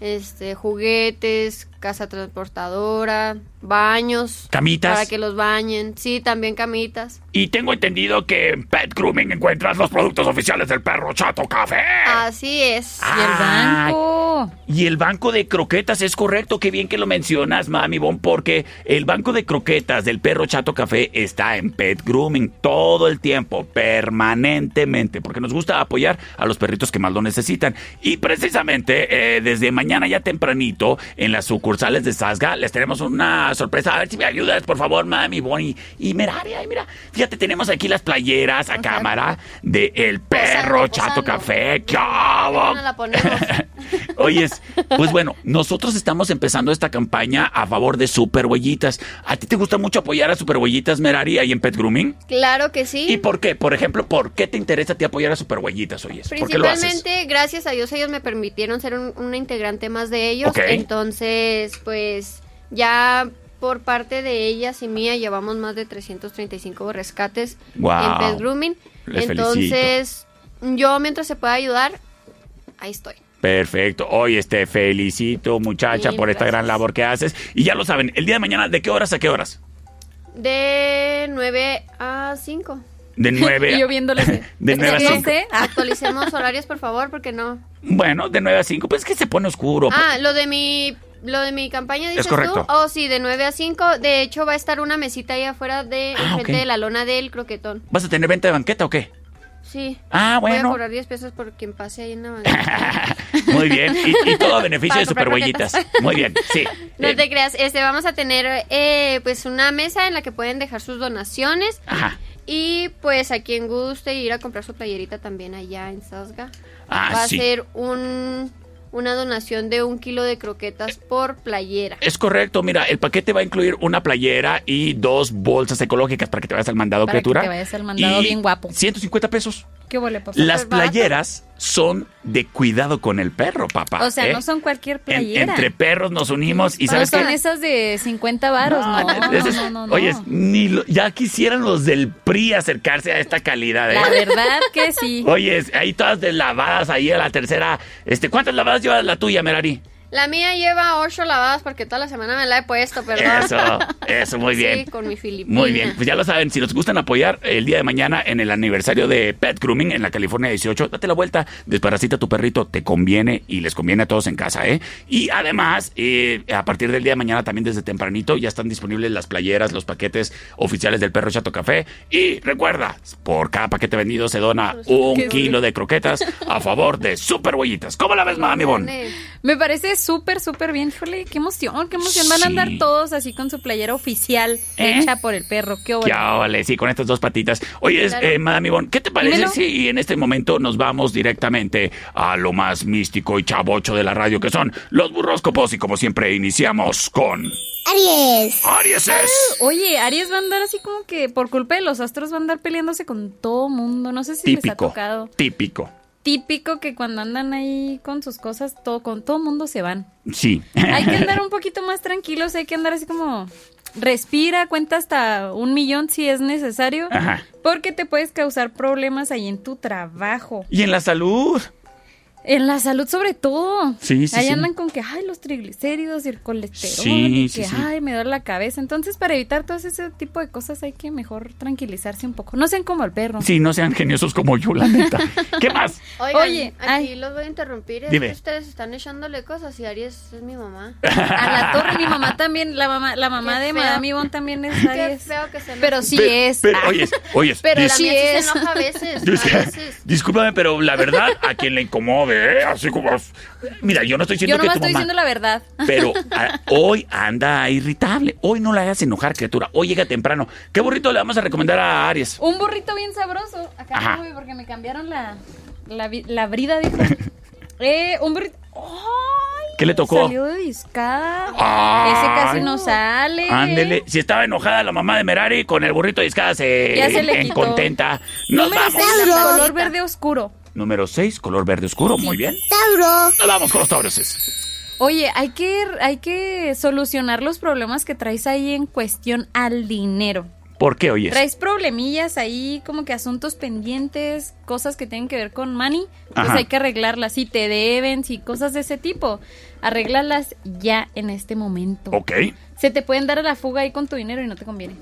este, juguetes, casa transportadora, baños. Camitas. Para que los bañen. Sí, también camitas. Y tengo entendido que en Pet Grooming encuentras los productos oficiales del perro Chato Café. Así es. Y el banco. Y el banco de croquetas, es correcto, qué bien que lo mencionas, mami Bon, porque el banco de croquetas del perro Chato Café está en Pet Grooming todo el tiempo, permanentemente, porque nos gusta apoyar a los perritos que más lo necesitan. Y precisamente eh, desde mañana ya tempranito, en las sucursales de Sasga, les tenemos una sorpresa. A ver si me ayudas, por favor, mami Bon. Y, mira, mira, mira, fíjate, tenemos aquí las playeras a cámara de El Perro Chato Café. ¡Qué hago? No la ponemos. Oyes, pues bueno, nosotros estamos empezando esta campaña a favor de Super Huellitas. ¿A ti te gusta mucho apoyar a Super Huellitas, Merari, ahí en Pet Grooming? Claro que sí. ¿Y por qué? Por ejemplo, ¿por qué te interesa a ti apoyar a Super Huellitas, oyes? ¿Por qué lo haces? Principalmente, gracias a Dios, ellos me permitieron ser un, una integrante más de ellos. Ok. Entonces, pues ya por parte de ellas y mía llevamos más de 335 rescates en Pet Grooming. Les Entonces, yo mientras se pueda ayudar, ahí estoy. Perfecto. Oye, te felicito, muchacha, por esta gran labor que haces. Y ya lo saben, el día de mañana, ¿de qué horas a qué horas? De 9 a 5. De 9 Y yo viéndoles. De 9 a 5. Actualicemos horarios, por favor, porque no. Bueno, de 9 a 5, pues es que se pone oscuro. Ah, lo de mi lo de mi campaña dices correcto. tú. Oh, sí, de 9 a 5. De hecho, va a estar una mesita ahí afuera de Ah, enfrente de la lona del croquetón. ¿Vas a tener venta de banqueta o qué? Sí. Ah, Voy bueno. a cobrar 10 pesos por quien pase ahí en la banqueta. Muy bien. Y, y todo a beneficio Para de comprar Super Huellitas. croquetas. Muy bien, sí. No Eh, te creas, este vamos a tener eh, pues una mesa en la que pueden dejar sus donaciones Ajá. y pues a quien guste ir a comprar su playerita también allá en Sasga. Ah, va a ser un una donación de un kilo de croquetas por playera. Es correcto, mira, el paquete va a incluir una playera y dos bolsas ecológicas para que te vayas al mandado, Para que criatura. te vayas al mandado Y bien guapo. 150 pesos. ¿Qué papá? Las playeras son de cuidado con el perro, papá. O sea, ¿eh? no son cualquier En- playera. entre perros nos unimos y No sabes son qué? esas de 50 varos, no. No, no, no, no. Oyes, ni lo- ya quisieran los del PRI acercarse a esta calidad. ¿eh? La verdad que sí. Oyes, ahí todas deslavadas, ahí a la tercera. Este, ¿Cuántas lavadas lleva la tuya, Merari? La mía lleva ocho lavadas porque toda la semana me la he puesto, perdón. Eso, eso, muy bien. Sí, con mi filipina. Muy bien, pues ya lo saben, si nos gustan apoyar el día de mañana en el aniversario de Pet Grooming en la California 18, date la vuelta, desparasita a tu perrito, te conviene y les conviene a todos en casa, ¿eh? Y además, eh, a partir del día de mañana también desde tempranito ya están disponibles las playeras, los paquetes oficiales del Perro Chato Café y recuerda, por cada paquete vendido se dona un kilo de croquetas a favor de Super Huellitas. ¿Cómo la ves, mami Bon? Me parece súper, súper bien. Híjole, qué emoción, qué emoción. Van a andar Sí. todos así con su playera oficial ¿Eh? hecha por el perro. Qué ¿Qué bueno. vale? Sí, con estas dos patitas. Oye, Claro. eh, Madame Ivonne, ¿qué te parece Dímelo. si en este momento nos vamos directamente a lo más místico y chavocho de la radio que son los burroscopos? Y como siempre, iniciamos con... Aries. Aries es... Oye, Aries va a andar así como que por culpa de los astros va a andar peleándose con todo mundo. No sé si les ha Típico, tocado. típico. Típico que cuando andan ahí con sus cosas, todo, con todo mundo se van. Sí. Hay que andar un poquito más tranquilos, hay que andar así como respira, cuenta hasta un millón si es necesario, Ajá. porque te puedes causar problemas ahí en tu trabajo. Y en la salud. En la salud sobre todo. Sí, sí, Ahí sí. andan con que, ay, los triglicéridos y el colesterol. Sí, y sí, que, sí. ay, me duele la cabeza. Entonces, para evitar todo ese tipo de cosas hay que mejor tranquilizarse un poco. No sean como el perro. Sí, no sean geniosos como yo, la neta. ¿Qué más? Oigan, Oye, aquí los voy a interrumpir. Es Dime. que ustedes están echándole cosas y Aries es mi mamá. A la torre, mi mamá también, la mamá, la mamá Qué de. Madame Ivonne también es Qué Aries. feo que se. Pero sí Pe- es. pero, Ah. oyes, oyes, Pero la sí es. se enoja a veces. A veces. Discúlpame, pero la verdad, a quien le incomoda así como... Mira, yo no estoy diciendo Yo que tu estoy mamá... diciendo la verdad. Pero a- hoy anda irritable. Hoy no la hagas enojar, criatura. Hoy llega temprano. ¿Qué burrito le vamos a recomendar a Aries? Un burrito bien sabroso. Acá Ajá. no, porque me cambiaron la, la, brida, dijo. eh, un burrito. ¿Qué le tocó? Salió de discada. Ay. Ese casi no sale. Ándele. Si estaba enojada la mamá de Merari, con el burrito de discada se Ya se le en quitó. contenta. Vamos. seis, color verde oscuro. Número 6, color verde oscuro. Muy bien. Tauro. Nos vamos con los tauros. Oye, hay que, hay que solucionar los problemas que traes ahí en cuestión al dinero. ¿Por qué oyes? Traes problemillas ahí, como que asuntos pendientes, cosas que tienen que ver con money, pues Ajá. hay que arreglarlas. Si te deben, si cosas de ese tipo, arréglalas ya en este momento. Ok. Se te pueden dar a la fuga ahí con tu dinero y no te conviene.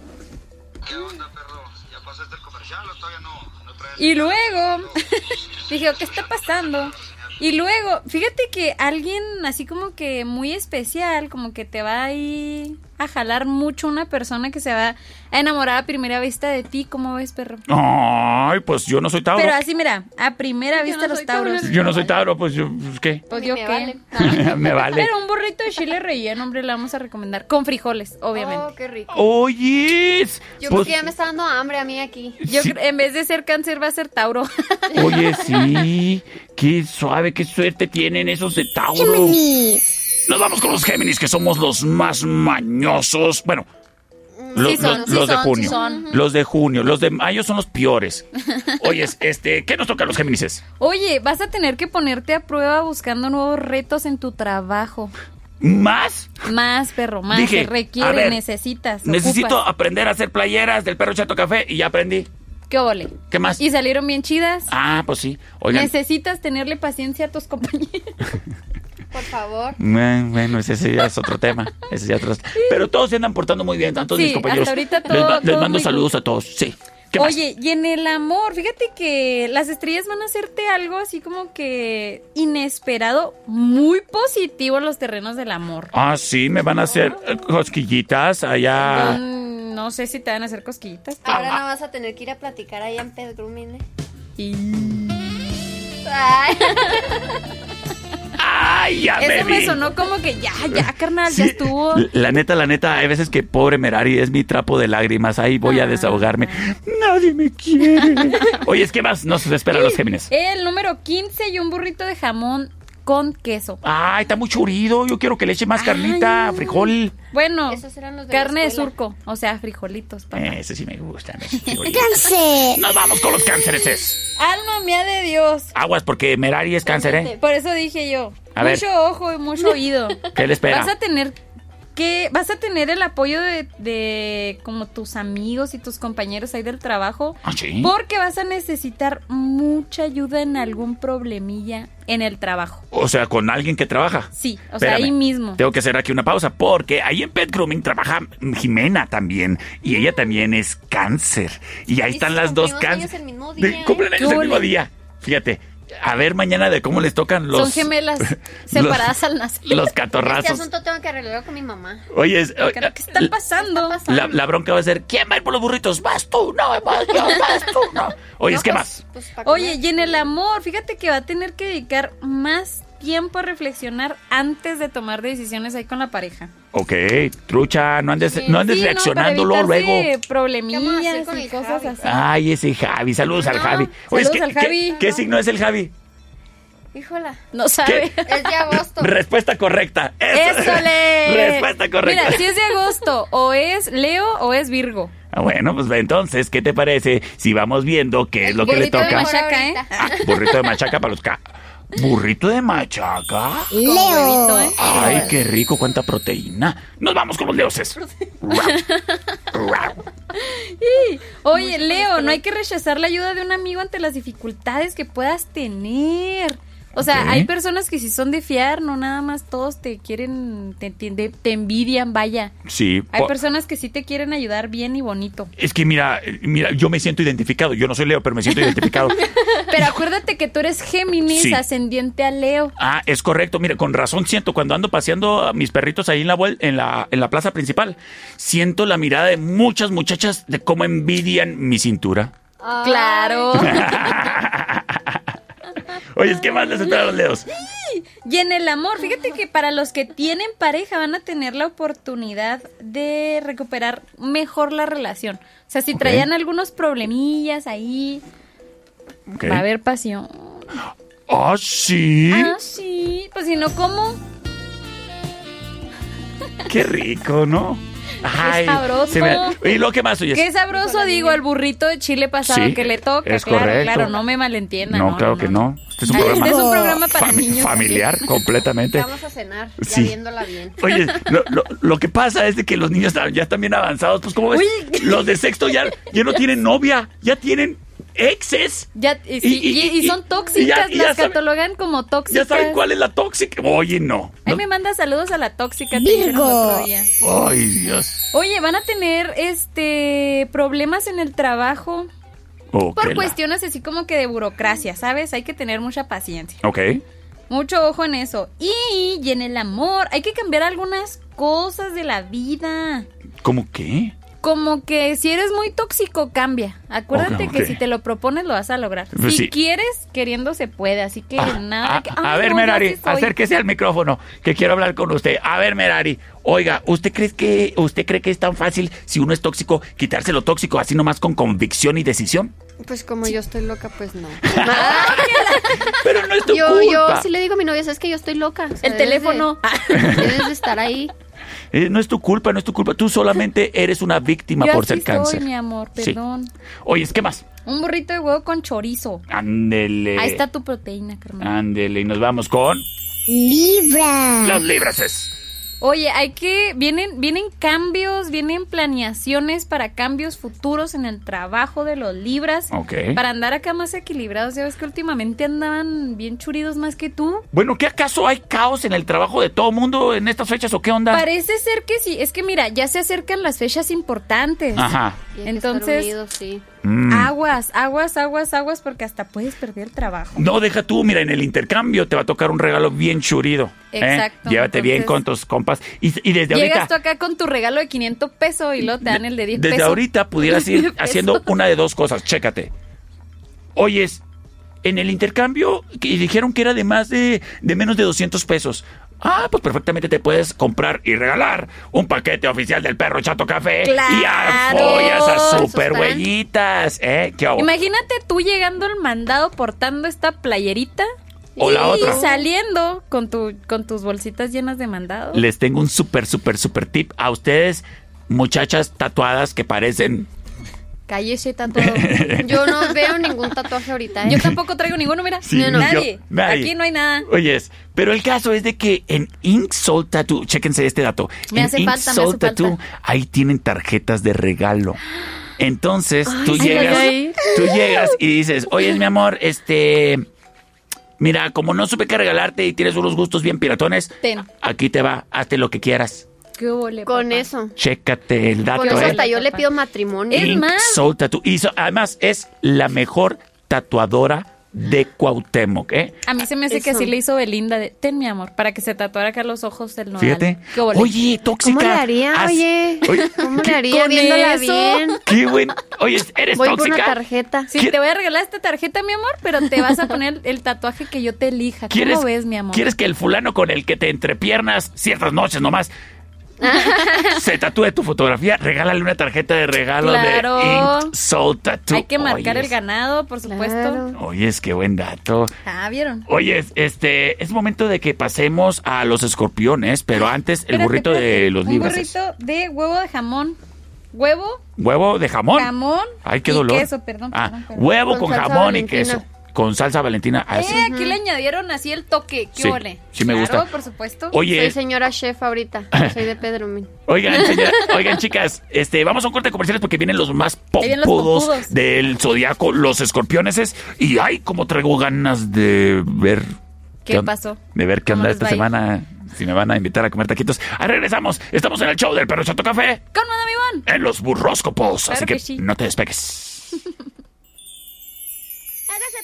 Y luego, dije, ¿qué está pasando? Y luego, fíjate que alguien así como que muy especial, como que te va ahí a jalar mucho una persona que se va a enamorar a primera vista de ti, ¿cómo ves, perro? Ay, pues yo no soy Tauro. Pero así, mira, a primera vista los tauros. Yo no soy Tauro, pues yo, pues, ¿qué? Pues yo qué. Me vale. Pero un burrito de chile relleno, hombre, le vamos a recomendar. Con frijoles, obviamente. Oh, qué rico. Oyes. Yo Pues, creo que ya me está dando hambre a mí aquí. Yo creo- en vez de ser cáncer va a ser Tauro. Oye, sí. Qué suave, qué suerte tienen esos de Tauro. Nos vamos con los Géminis, que somos los más mañosos. Bueno, lo- Sí son, sí los de junio. sí. Los de junio. Los de mayo son los peores. Oyes, este, ¿qué nos toca a los Géminis? Oye, vas a tener que ponerte a prueba buscando nuevos retos en tu trabajo. ¿Más? Más, perro, más. Dije, se requiere, ver, necesitas. Necesito ocupas. aprender a hacer playeras del perro chato café y ya aprendí. ¿Qué ole? ¿Qué más? Y salieron bien chidas. Ah, pues sí. Oigan. Necesitas tenerle paciencia a tus compañeros. Por favor. Bueno, ese ese ya es otro tema. Ese ya es otro- Pero todos se andan portando muy bien, tantos Sí, mis compañeros. hasta ahorita les, todo- les mando saludos a todos. Sí. ¿Qué más? Oye, y en el amor, fíjate que las estrellas van a hacerte algo así como que inesperado, muy positivo en los terrenos del amor. Ah, sí, me van a hacer eh, cosquillitas allá. Mm, no sé si te van a hacer cosquillitas. Ahora no vas a tener que ir a platicar allá en ¿eh? Y... Ay. Ya me Eso me sonó como que ya, ya, carnal, ya estuvo. La neta, la neta, hay veces que pobre Merari es mi trapo de lágrimas. Ahí voy Ah. a desahogarme. Nadie me quiere. Oye, es que más nos espera los Géminis. El número 15 y un burrito de jamón con queso. Ay, está muy churido. Yo quiero que le eche más carnita, frijol. Bueno, Esos eran los de la carne de surco, o sea, frijolitos. papá. Ese sí me gusta. ¡Cáncer! Nos vamos con los cánceres. Alma mía de Dios. Aguas, porque Merari es cáncer, ¿eh? Por eso dije yo. A ver. mucho ojo y mucho oído. ¿Qué le espera? Vas a tener que vas a tener el apoyo de, de como tus amigos y tus compañeros ahí del trabajo. ¿Ah, sí? Porque vas a necesitar mucha ayuda en algún problemilla en el trabajo. O sea, con alguien que trabaja. Sí, o sea, ahí mismo. Tengo que hacer aquí una pausa porque ahí en Pet Grooming trabaja Jimena también y ella también es cáncer. Y ahí están las dos cáncer. años el mismo día, ¿eh? Cumplen años ¿Qué el mismo día. Fíjate, a ver mañana de cómo les tocan los Son gemelas separadas al nacer. los Este catorrazos. asunto tengo que arreglarlo con mi mamá. Oye, es- ¿Qué está pasando? la, la bronca va a ser ¿quién va a ir por los burritos? Vas tú, no, vas yo, vas tú, no. Oye, No, ¿qué pues- más? Pues, Oye, y en el amor, fíjate que va a tener que dedicar más tiempo a reflexionar antes de tomar decisiones ahí con la pareja. Ok, trucha, no andes, no andes Sí, reaccionándolo para luego. problemillas ¿Qué vamos a hacer con y cosas Javi? así. Ay, ese Javi, saludos al No, Javi. saludos ¿qué, al Javi. ¿qué, qué signo es el Javi? Híjola. No sabe. Es de agosto. Respuesta correcta. ¡Ésole! Respuesta correcta. Mira, si es de agosto, o es Leo o es Virgo. Ah, Bueno, pues entonces, ¿qué te parece si vamos viendo qué es lo que le Burrito de toca? machaca, ¿eh? Ah, burrito de machaca para los ca. ¿Burrito de machaca? Leo. Ay, qué rico, cuánta proteína. Nos vamos con los leoses. Oye, Leo, no hay que rechazar la ayuda de un amigo ante las dificultades que puedas tener. O sea, hay personas que si son de fiar, no nada más todos te quieren, te, te- te envidian, vaya. Sí. Hay personas que sí te quieren ayudar bien y bonito. Es que mira, mira, yo me siento identificado. Yo no soy Leo, pero me siento identificado. Pero acuérdate que tú eres Géminis, Sí. ascendiente a Leo. Ah, es correcto. Mira, con razón siento cuando ando paseando a mis perritos ahí en la, vuel- en la en la plaza principal, siento la mirada de muchas muchachas de cómo envidian mi cintura. Claro. Oye, ¿qué más les espera a los leos? Y en el amor, fíjate que para los que tienen pareja van a tener la oportunidad de recuperar mejor la relación. O sea, si traían algunos problemillas ahí, va a haber pasión. Ah, sí. Ah, sí. Pues si no, ¿cómo? Qué rico, ¿no? Ay, sabroso. se me- ¿Y lo que más oyes? Qué sabroso, digo, el burrito de chile pasado Sí, que le toca. es claro, correcto. claro, no me malentiendan. No, claro que no. Este es un Ay, programa, este es un programa para fami- niños. familiar completamente. Vamos a cenar, ya Sí. viéndola bien. Oye, lo, lo- lo que pasa es de que los niños ya están bien avanzados. Pues, ¿cómo ves? Los de sexto ya, ya no tienen novia, ya tienen exes. Ya, y, sí, Y- y- y- y y- son y tóxicas, ya- y ya las sabe- catalogan como Ya tóxicas. saben cuál es la tóxica. Oye, no. Ahí No- me manda saludos a la tóxica. día. Ay, Dios. Oye, van a tener este problemas en el trabajo Oh, por la- cuestiones así como que de burocracia, ¿sabes? Hay que tener mucha paciencia. Ok. Mucho ojo en eso. Y, y en el amor, hay que cambiar algunas cosas de la vida. ¿Cómo qué? Como que si eres muy tóxico, cambia. Acuérdate que si te lo propones, lo vas a lograr. Pues si sí. quieres, queriendo se puede. Así que nada. que- A ver, no, Merari, acérquese al micrófono, que quiero hablar con usted. A ver, Merari, oiga, ¿usted cree que usted cree que es tan fácil si uno es tóxico quitarse lo tóxico así nomás con convicción y decisión? Pues como yo estoy loca, pues no. Pero no es tu yo, culpa. yo sí le digo a mi novia, sabes que yo estoy loca. O sea, El debes teléfono. de- debes de estar ahí. Eh, no es tu culpa, no es tu culpa. Tú solamente eres una víctima Yo por así ser cáncer. soy, mi amor, Sí. perdón. Oye, ¿qué más? Un burrito de huevo con chorizo. Ándele. Ahí está tu proteína, carnal. Ándele, y nos vamos con Libra. los librases. Oye, hay que vienen vienen cambios, vienen planeaciones para cambios futuros en el trabajo de los libras. Ok. Para andar acá más equilibrados. Ya ves que últimamente andaban bien churidos más que tú. Bueno, ¿qué acaso hay caos en el trabajo de todo mundo en estas fechas o qué onda? Parece ser que sí. Es que mira, ya se acercan las fechas importantes. Ajá. Y hay que estar Entonces, unidos, sí. Mm. aguas, aguas, aguas, aguas, porque hasta puedes perder el trabajo. No, deja tú, mira, en el intercambio te va a tocar un regalo bien churido. ¿eh? Exacto, Llévate bien con tus compas. Y, y desde Llegas ahorita, tú acá con tu regalo de 500 pesos y luego te dan el de 10 desde pesos. ahorita pudieras ir haciendo una de dos cosas. Chécate. Oyes, en el intercambio que dijeron que era de más de, de menos de 200 pesos. Ah, pues perfectamente te puedes comprar y regalar un paquete oficial del perro Chato Café. Y ¡Claro! apoyas a super huellitas. ¿Eh? ¿Qué hago? Imagínate tú llegando al mandado portando esta playerita O y la otra. saliendo con tu con tus bolsitas llenas de mandado. Les tengo un súper, súper, súper tip a ustedes, muchachas tatuadas que parecen. Cállese tanto. Yo no veo ningún tatuaje ahorita. ¿eh? Yo tampoco traigo ninguno, mira. Sí, ni yo. nadie. Nadie. Aquí no hay nada. Oyes, pero el caso es de que en Ink Soul Tattoo, chéquense este dato. Me en hace Ink falta, me Soul hace Tattoo, falta. ahí tienen tarjetas de regalo. Entonces, tú Ay, llegas, ay. tú llegas y dices, oye, mi amor, este, mira, como no supe qué regalarte y tienes unos gustos bien piratones, Ten. aquí te va, hazte lo que quieras. ¿Qué Con papá? eso. Chécate el dato, Con eso ¿eh? hasta yo le pido matrimonio. Es Ink más. Soul Tattoo. Y so- además es la mejor tatuadora de Cuauhtémoc, ¿eh? A mí se me hace que así le hizo Belinda de, ten mi amor, para que se tatuara acá los ojos del nodal. Fíjate. Oye, tóxica. ¿Cómo le haría, haz- oye? Oye, ¿Cómo ¿qué- le haría viéndola eso? bien? Qué buen. Oye, eres Voy por tóxica. una tarjeta. Sí, te voy a regalar esta tarjeta, mi amor, pero te vas a poner el tatuaje que yo te elija. ¿Quieres, ¿Cómo ves, mi amor? ¿Quieres que el fulano con el que te entrepiernas ciertas noches nomás se tatúe tu fotografía? Regálale una tarjeta de regalo Claro. de Ink Soul Tattoo. Hay que marcar el ganado, por supuesto. Claro. Oyes, qué buen dato. Ah, ¿vieron? Oye, este, es momento de que pasemos a los escorpiones, pero antes el Espérate, burrito de los Un libros. burrito de huevo de jamón. ¿Huevo? Huevo de jamón. Jamón Ay, qué y dolor. queso, perdón, Ah, perdón, perdón. huevo Con jamón y queso. Con salsa valentina. Ah, sí. Eh, aquí le añadieron así el toque. ¿Qué Sí, ole? sí me Claro, gusta. por supuesto. Oye, Soy señora chef ahorita. Soy de Pedromín. Oigan, señora- oigan, chicas, este, vamos a un corte de comerciales porque vienen los más los pompudos del zodiaco, los escorpiones. Y ay, como traigo ganas de ver. ¿Qué pasó? De ver qué ¿Cómo onda esta semana. Si me van a invitar a comer taquitos. Ahí regresamos. Estamos en el show del Perro Chato Café Con Madame Ivonne. en los burróscopos. Claro así que, que sí. no te despegues.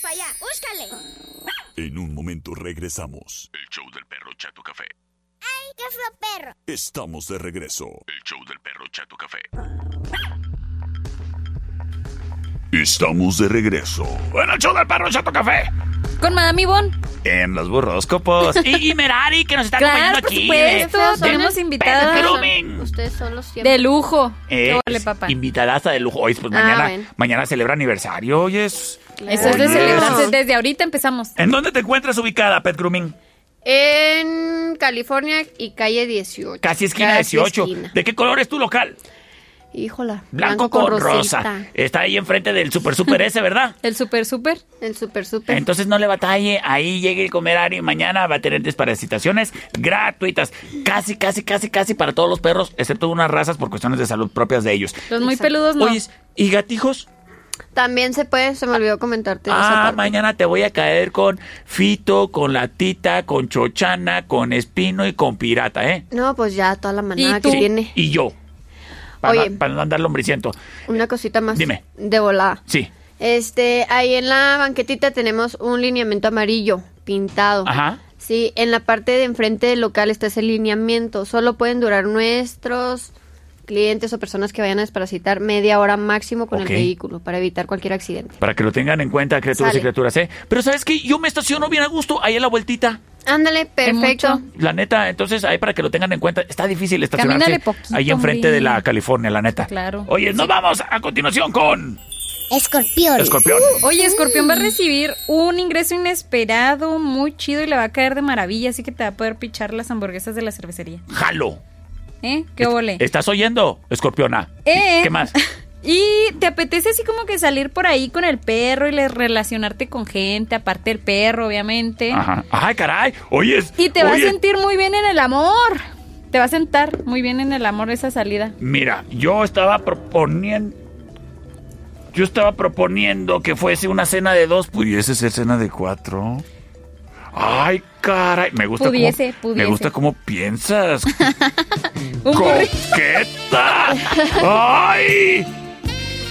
Para allá, búscale. En un momento regresamos. El show del perro Chato Café. ¡Ay, qué fue perro! Estamos de regreso. El show del perro Chato Café. Estamos de regreso. Bueno, el show del Perro Chato Café. Con Madame Ivonne. En los burroscopos. Y, y Merari, que nos está Claro, acompañando por aquí. supuesto. Tenemos Grooming. Ustedes son los siempre. De lujo. Eh, ¿Qué vale, papá? Invitadaza de lujo. Hoy, pues Ah, mañana, bueno. mañana celebra aniversario. Oye, es- Eso es de Oye. celebrarse. Desde ahorita empezamos. ¿En dónde te encuentras ubicada, Pet Grooming? En California y calle 18. Casi esquina Casi 18. esquina. ¿De qué color es tu local? Híjola. Blanco, con, rosa. rosita. Está ahí enfrente del Super Super ese, ¿verdad? El super super. El super super. Entonces no le batalle, ahí llegue el comer y mañana va a tener desparasitaciones gratuitas. Casi, casi, casi, casi para todos los perros, excepto unas razas por cuestiones de salud propias de ellos. Los muy Exacto. peludos no. Oye, ¿y gatijos? También se puede, se me olvidó comentarte. esa Ah, parte. mañana te voy a caer con Fito, con Latita, con Chochana, con Espino y con Pirata, ¿eh? No, pues ya toda la manada ¿Y tú? que tiene. Y yo. Para, Oye. para no andar lombriciento. Una cosita más. Dime. De volada. Sí. Este, ahí en la banquetita tenemos un lineamiento amarillo pintado. Ajá. Sí, en la parte de enfrente del local está ese lineamiento. Solo pueden durar nuestros clientes o personas que vayan a desparasitar media hora máximo con el vehículo para evitar cualquier accidente. Para que lo tengan en cuenta, criaturas y Sale. criaturas, ¿eh? Pero ¿sabes qué? Yo me estaciono bien a gusto ahí en la vueltita. Ándale, perfecto. La neta, entonces ahí para que lo tengan en cuenta. Está difícil estacionarse poquito, ahí enfrente hombre. de la California, la neta. Claro. Oye, nos vamos a continuación con Escorpión. Escorpión. Oye, Escorpión va a recibir un ingreso inesperado, muy chido y le va a caer de maravilla, así que te va a poder pichar las hamburguesas de la cervecería. Jalo. ¿Eh? ¿Qué ole? ¿Estás oyendo, Escorpiona? Eh. ¿Qué más? Y te apetece así como que salir por ahí con el perro y relacionarte con gente, aparte del perro, obviamente. Ajá. Ay, caray. Oye. Y te oye, a sentir muy bien en el amor. Te va a sentar muy bien en el amor esa salida. Mira, yo estaba proponiendo. Yo estaba proponiendo que fuese una cena de dos, pudiese ser cena de cuatro. Ay, caray, me gusta Pudiese, cómo, pudiese. me gusta cómo piensas. ¡Coqueta! ¡Ay!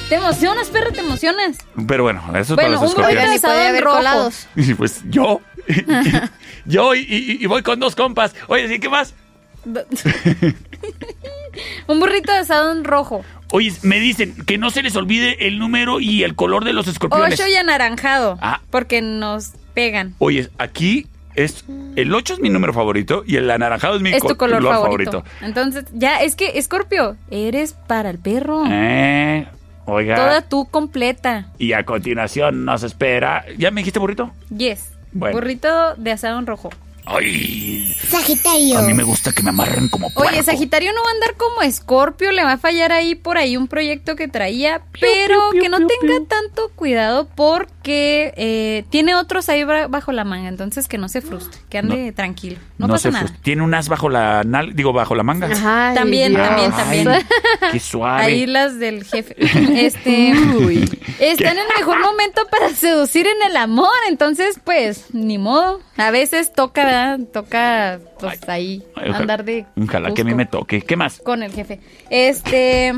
Te emocionas, perro, te emocionas. Pero bueno, eso es Bueno, para los un burrito puede en haber rojo. colados. Y pues yo. yo y, y- y voy con dos compas. Oye, ¿sí qué más? Un burrito asado en rojo. Oye, me dicen que no se les olvide el número y el color de los escorpiones. Ocho y anaranjado. Ah. Porque nos pegan. Oye, aquí es. El 8 es mi número favorito y el anaranjado es mi Es tu co- color favorito. Entonces, ya, es que, Escorpio, eres para el perro. Eh, oiga. Toda tú completa. Y a continuación nos espera. ¿Ya me dijiste burrito? Yes. Bueno. Burrito de asado en rojo. Ay. Sagitario. A mí me gusta que me amarren como puerco. Oye, Sagitario no va a andar como Escorpio, le va a fallar ahí por ahí un proyecto que traía, pero que no tenga tanto cuidado porque eh, tiene otros ahí bajo la manga, entonces que no se frustre, que ande tranquilo, no, pasa se nada. frustre. Tiene un as bajo la nal, digo bajo la manga. Ay, También, Dios. también, Ay, también. Qué suave. Ahí las del jefe. Este están en el mejor momento para seducir en el amor, entonces pues ni modo. A veces toca, ¿verdad? Toca pues ahí Ay, ojalá- andar de Ojalá que a mí me toque. ¿Qué más? con el jefe. Este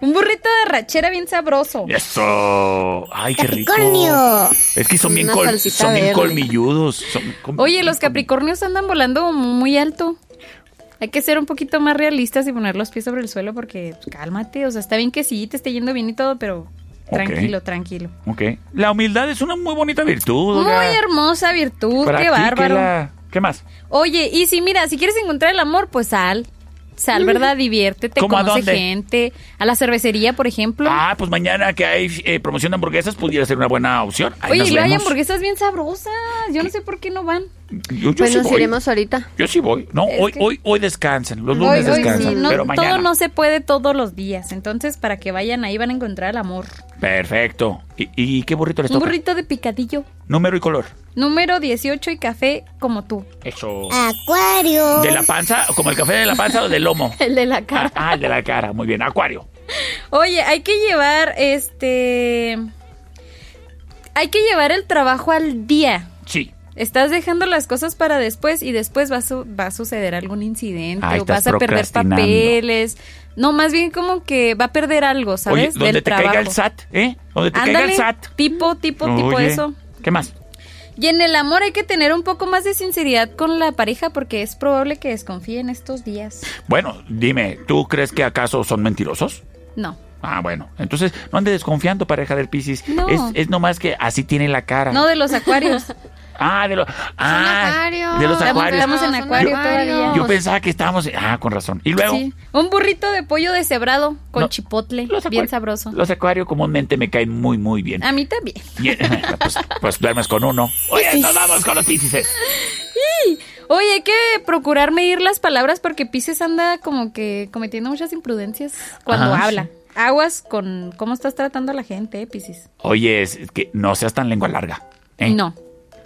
un burrito de rachera bien sabroso. Eso. Ay, qué rico. Capricornio. Es que son bien, col- son bien colmilludos. son com- Oye, los capricornios andan volando muy alto. Hay que ser un poquito más realistas y poner los pies sobre el suelo porque pues, cálmate, o sea, está bien que sí, te esté yendo bien y todo, pero tranquilo, tranquilo. Ok. La humildad es una muy bonita virtud. Muy hermosa virtud, qué bárbaro. ¿Qué más? Oye, y si mira, si quieres encontrar el amor, pues sal. Sal, ¿verdad? Diviértete, ¿Cómo a conoce dónde? gente. A la cervecería, por ejemplo. Ah, pues mañana que hay eh, promoción de hamburguesas pudiera ser una buena opción. Ahí Oye, nos y luego hay vemos. hamburguesas bien sabrosas. Yo no sé por qué no van. Yo, yo Pues sí nos voy. iremos ahorita. Yo sí voy. No, Es hoy, que- hoy, hoy descansan. Los lunes hoy descansan. sí, no, pero mañana. todo no se puede todos los días. Entonces, para que vayan ahí van a encontrar el amor. Perfecto. ¿Y, y qué burrito les Un toca? burrito de picadillo. Número y color. Número 18 y café como tú. Eso. Acuario. ¿De la panza? ¿Como el café de la panza o del lomo? El de la cara. Ah, el de la cara. Muy bien. Acuario. Oye, hay que llevar este. Hay que llevar el trabajo al día. Sí. Estás dejando las cosas para después y después va a, su- va a suceder algún incidente Ah, o vas a perder papeles. No, más bien como que va a perder algo, Oye, ¿sabes? donde Del te trabajo. caiga el SAT, ¿eh? Donde te caiga el SAT. tipo, tipo, tipo eso. ¿Qué más? Y en el amor hay que tener un poco más de sinceridad con la pareja porque es probable que desconfíen estos días. Bueno, dime, ¿tú crees que acaso son mentirosos? No. Ah, bueno. Entonces, no andes desconfiando, pareja del Piscis. No. Es, es nomás que así tiene la cara. No de los acuarios. Ah, de los. Ah, de los acuarios. estamos en acuario acuarios. todavía. Yo pensaba que estábamos. Ah, con razón. Y luego, Sí. Un burrito de pollo deshebrado con No. chipotle, Los bien sabroso. los acuarios comúnmente me caen muy, muy bien. A mí también. Y- pues, pues duermes con uno. Oye, nos vamos con los piscis. Sí. Oye, hay que procurar medir las palabras porque Pisces anda como que cometiendo muchas imprudencias cuando Ajá, habla. Aguas con cómo estás tratando a la gente, eh, Pisces. Oye, es que no seas tan lengua larga. ¿eh? No.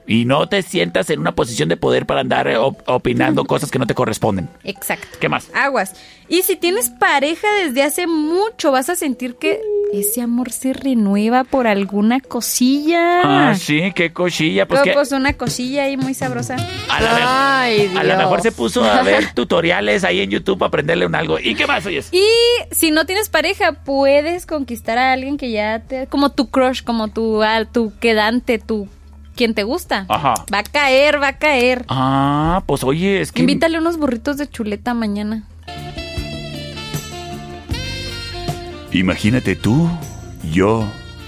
Y no te sientas en una posición de poder para andar eh, op- opinando cosas que no te corresponden. Exacto. ¿Qué más? Aguas. Y si tienes pareja desde hace mucho, vas a sentir que ese amor se renueva por alguna cosilla. Ah, sí, qué cochilla. Pues pues una cosilla ahí muy sabrosa. a la, Ay, a lo mejor se puso a ver tutoriales ahí en YouTube para aprenderle un algo. ¿Y qué más oyes? Y si no tienes pareja, puedes conquistar a alguien que ya te... Como tu crush, como tu, ah, tu quedante, tu... Quien te gusta. Ajá. Va a caer, va a caer. Ah, pues oye, es que... Invítale unos burritos de chuleta mañana. Imagínate tú, yo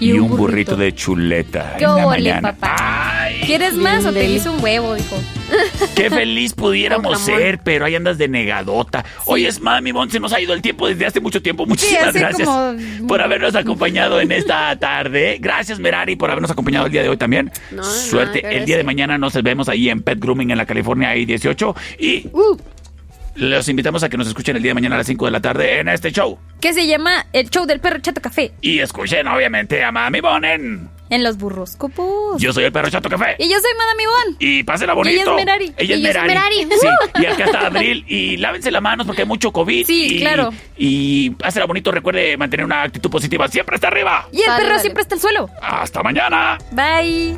y, un, burrito. de chuleta ¿Qué en la ole, mañana. papá? ¿Quieres más o te hice un huevo, dijo? Qué feliz pudiéramos ser, pero ahí andas de negadota. Oye, es mami, Bon, se nos ha ido el tiempo desde hace mucho tiempo. Muchísimas gracias como- por habernos acompañado en esta tarde. Gracias, Merari, por habernos acompañado el día de hoy también. No, Suerte. el día de mañana nos vemos ahí en Pet Grooming en la California I-18. Y Uh. Los invitamos a que nos escuchen el día de mañana a las 5 de la tarde en este show. Que se llama El Show del Perro Chato Café. Y escuchen, obviamente, a Mami Bon en... En los burroscopos. Yo soy el perro chato café. Y yo soy Madame Ivonne. Y pásenla Y bonito. ella es Merari. Ella es Y yo soy Merari. Merari. Sí. ¡Uh! Y acá está Abril. Y lávense las manos porque hay mucho COVID. Sí, y, claro. Y pásenla bonito. Recuerde mantener una actitud positiva. Siempre está arriba. Y el perro siempre está al suelo. Hasta mañana. Bye.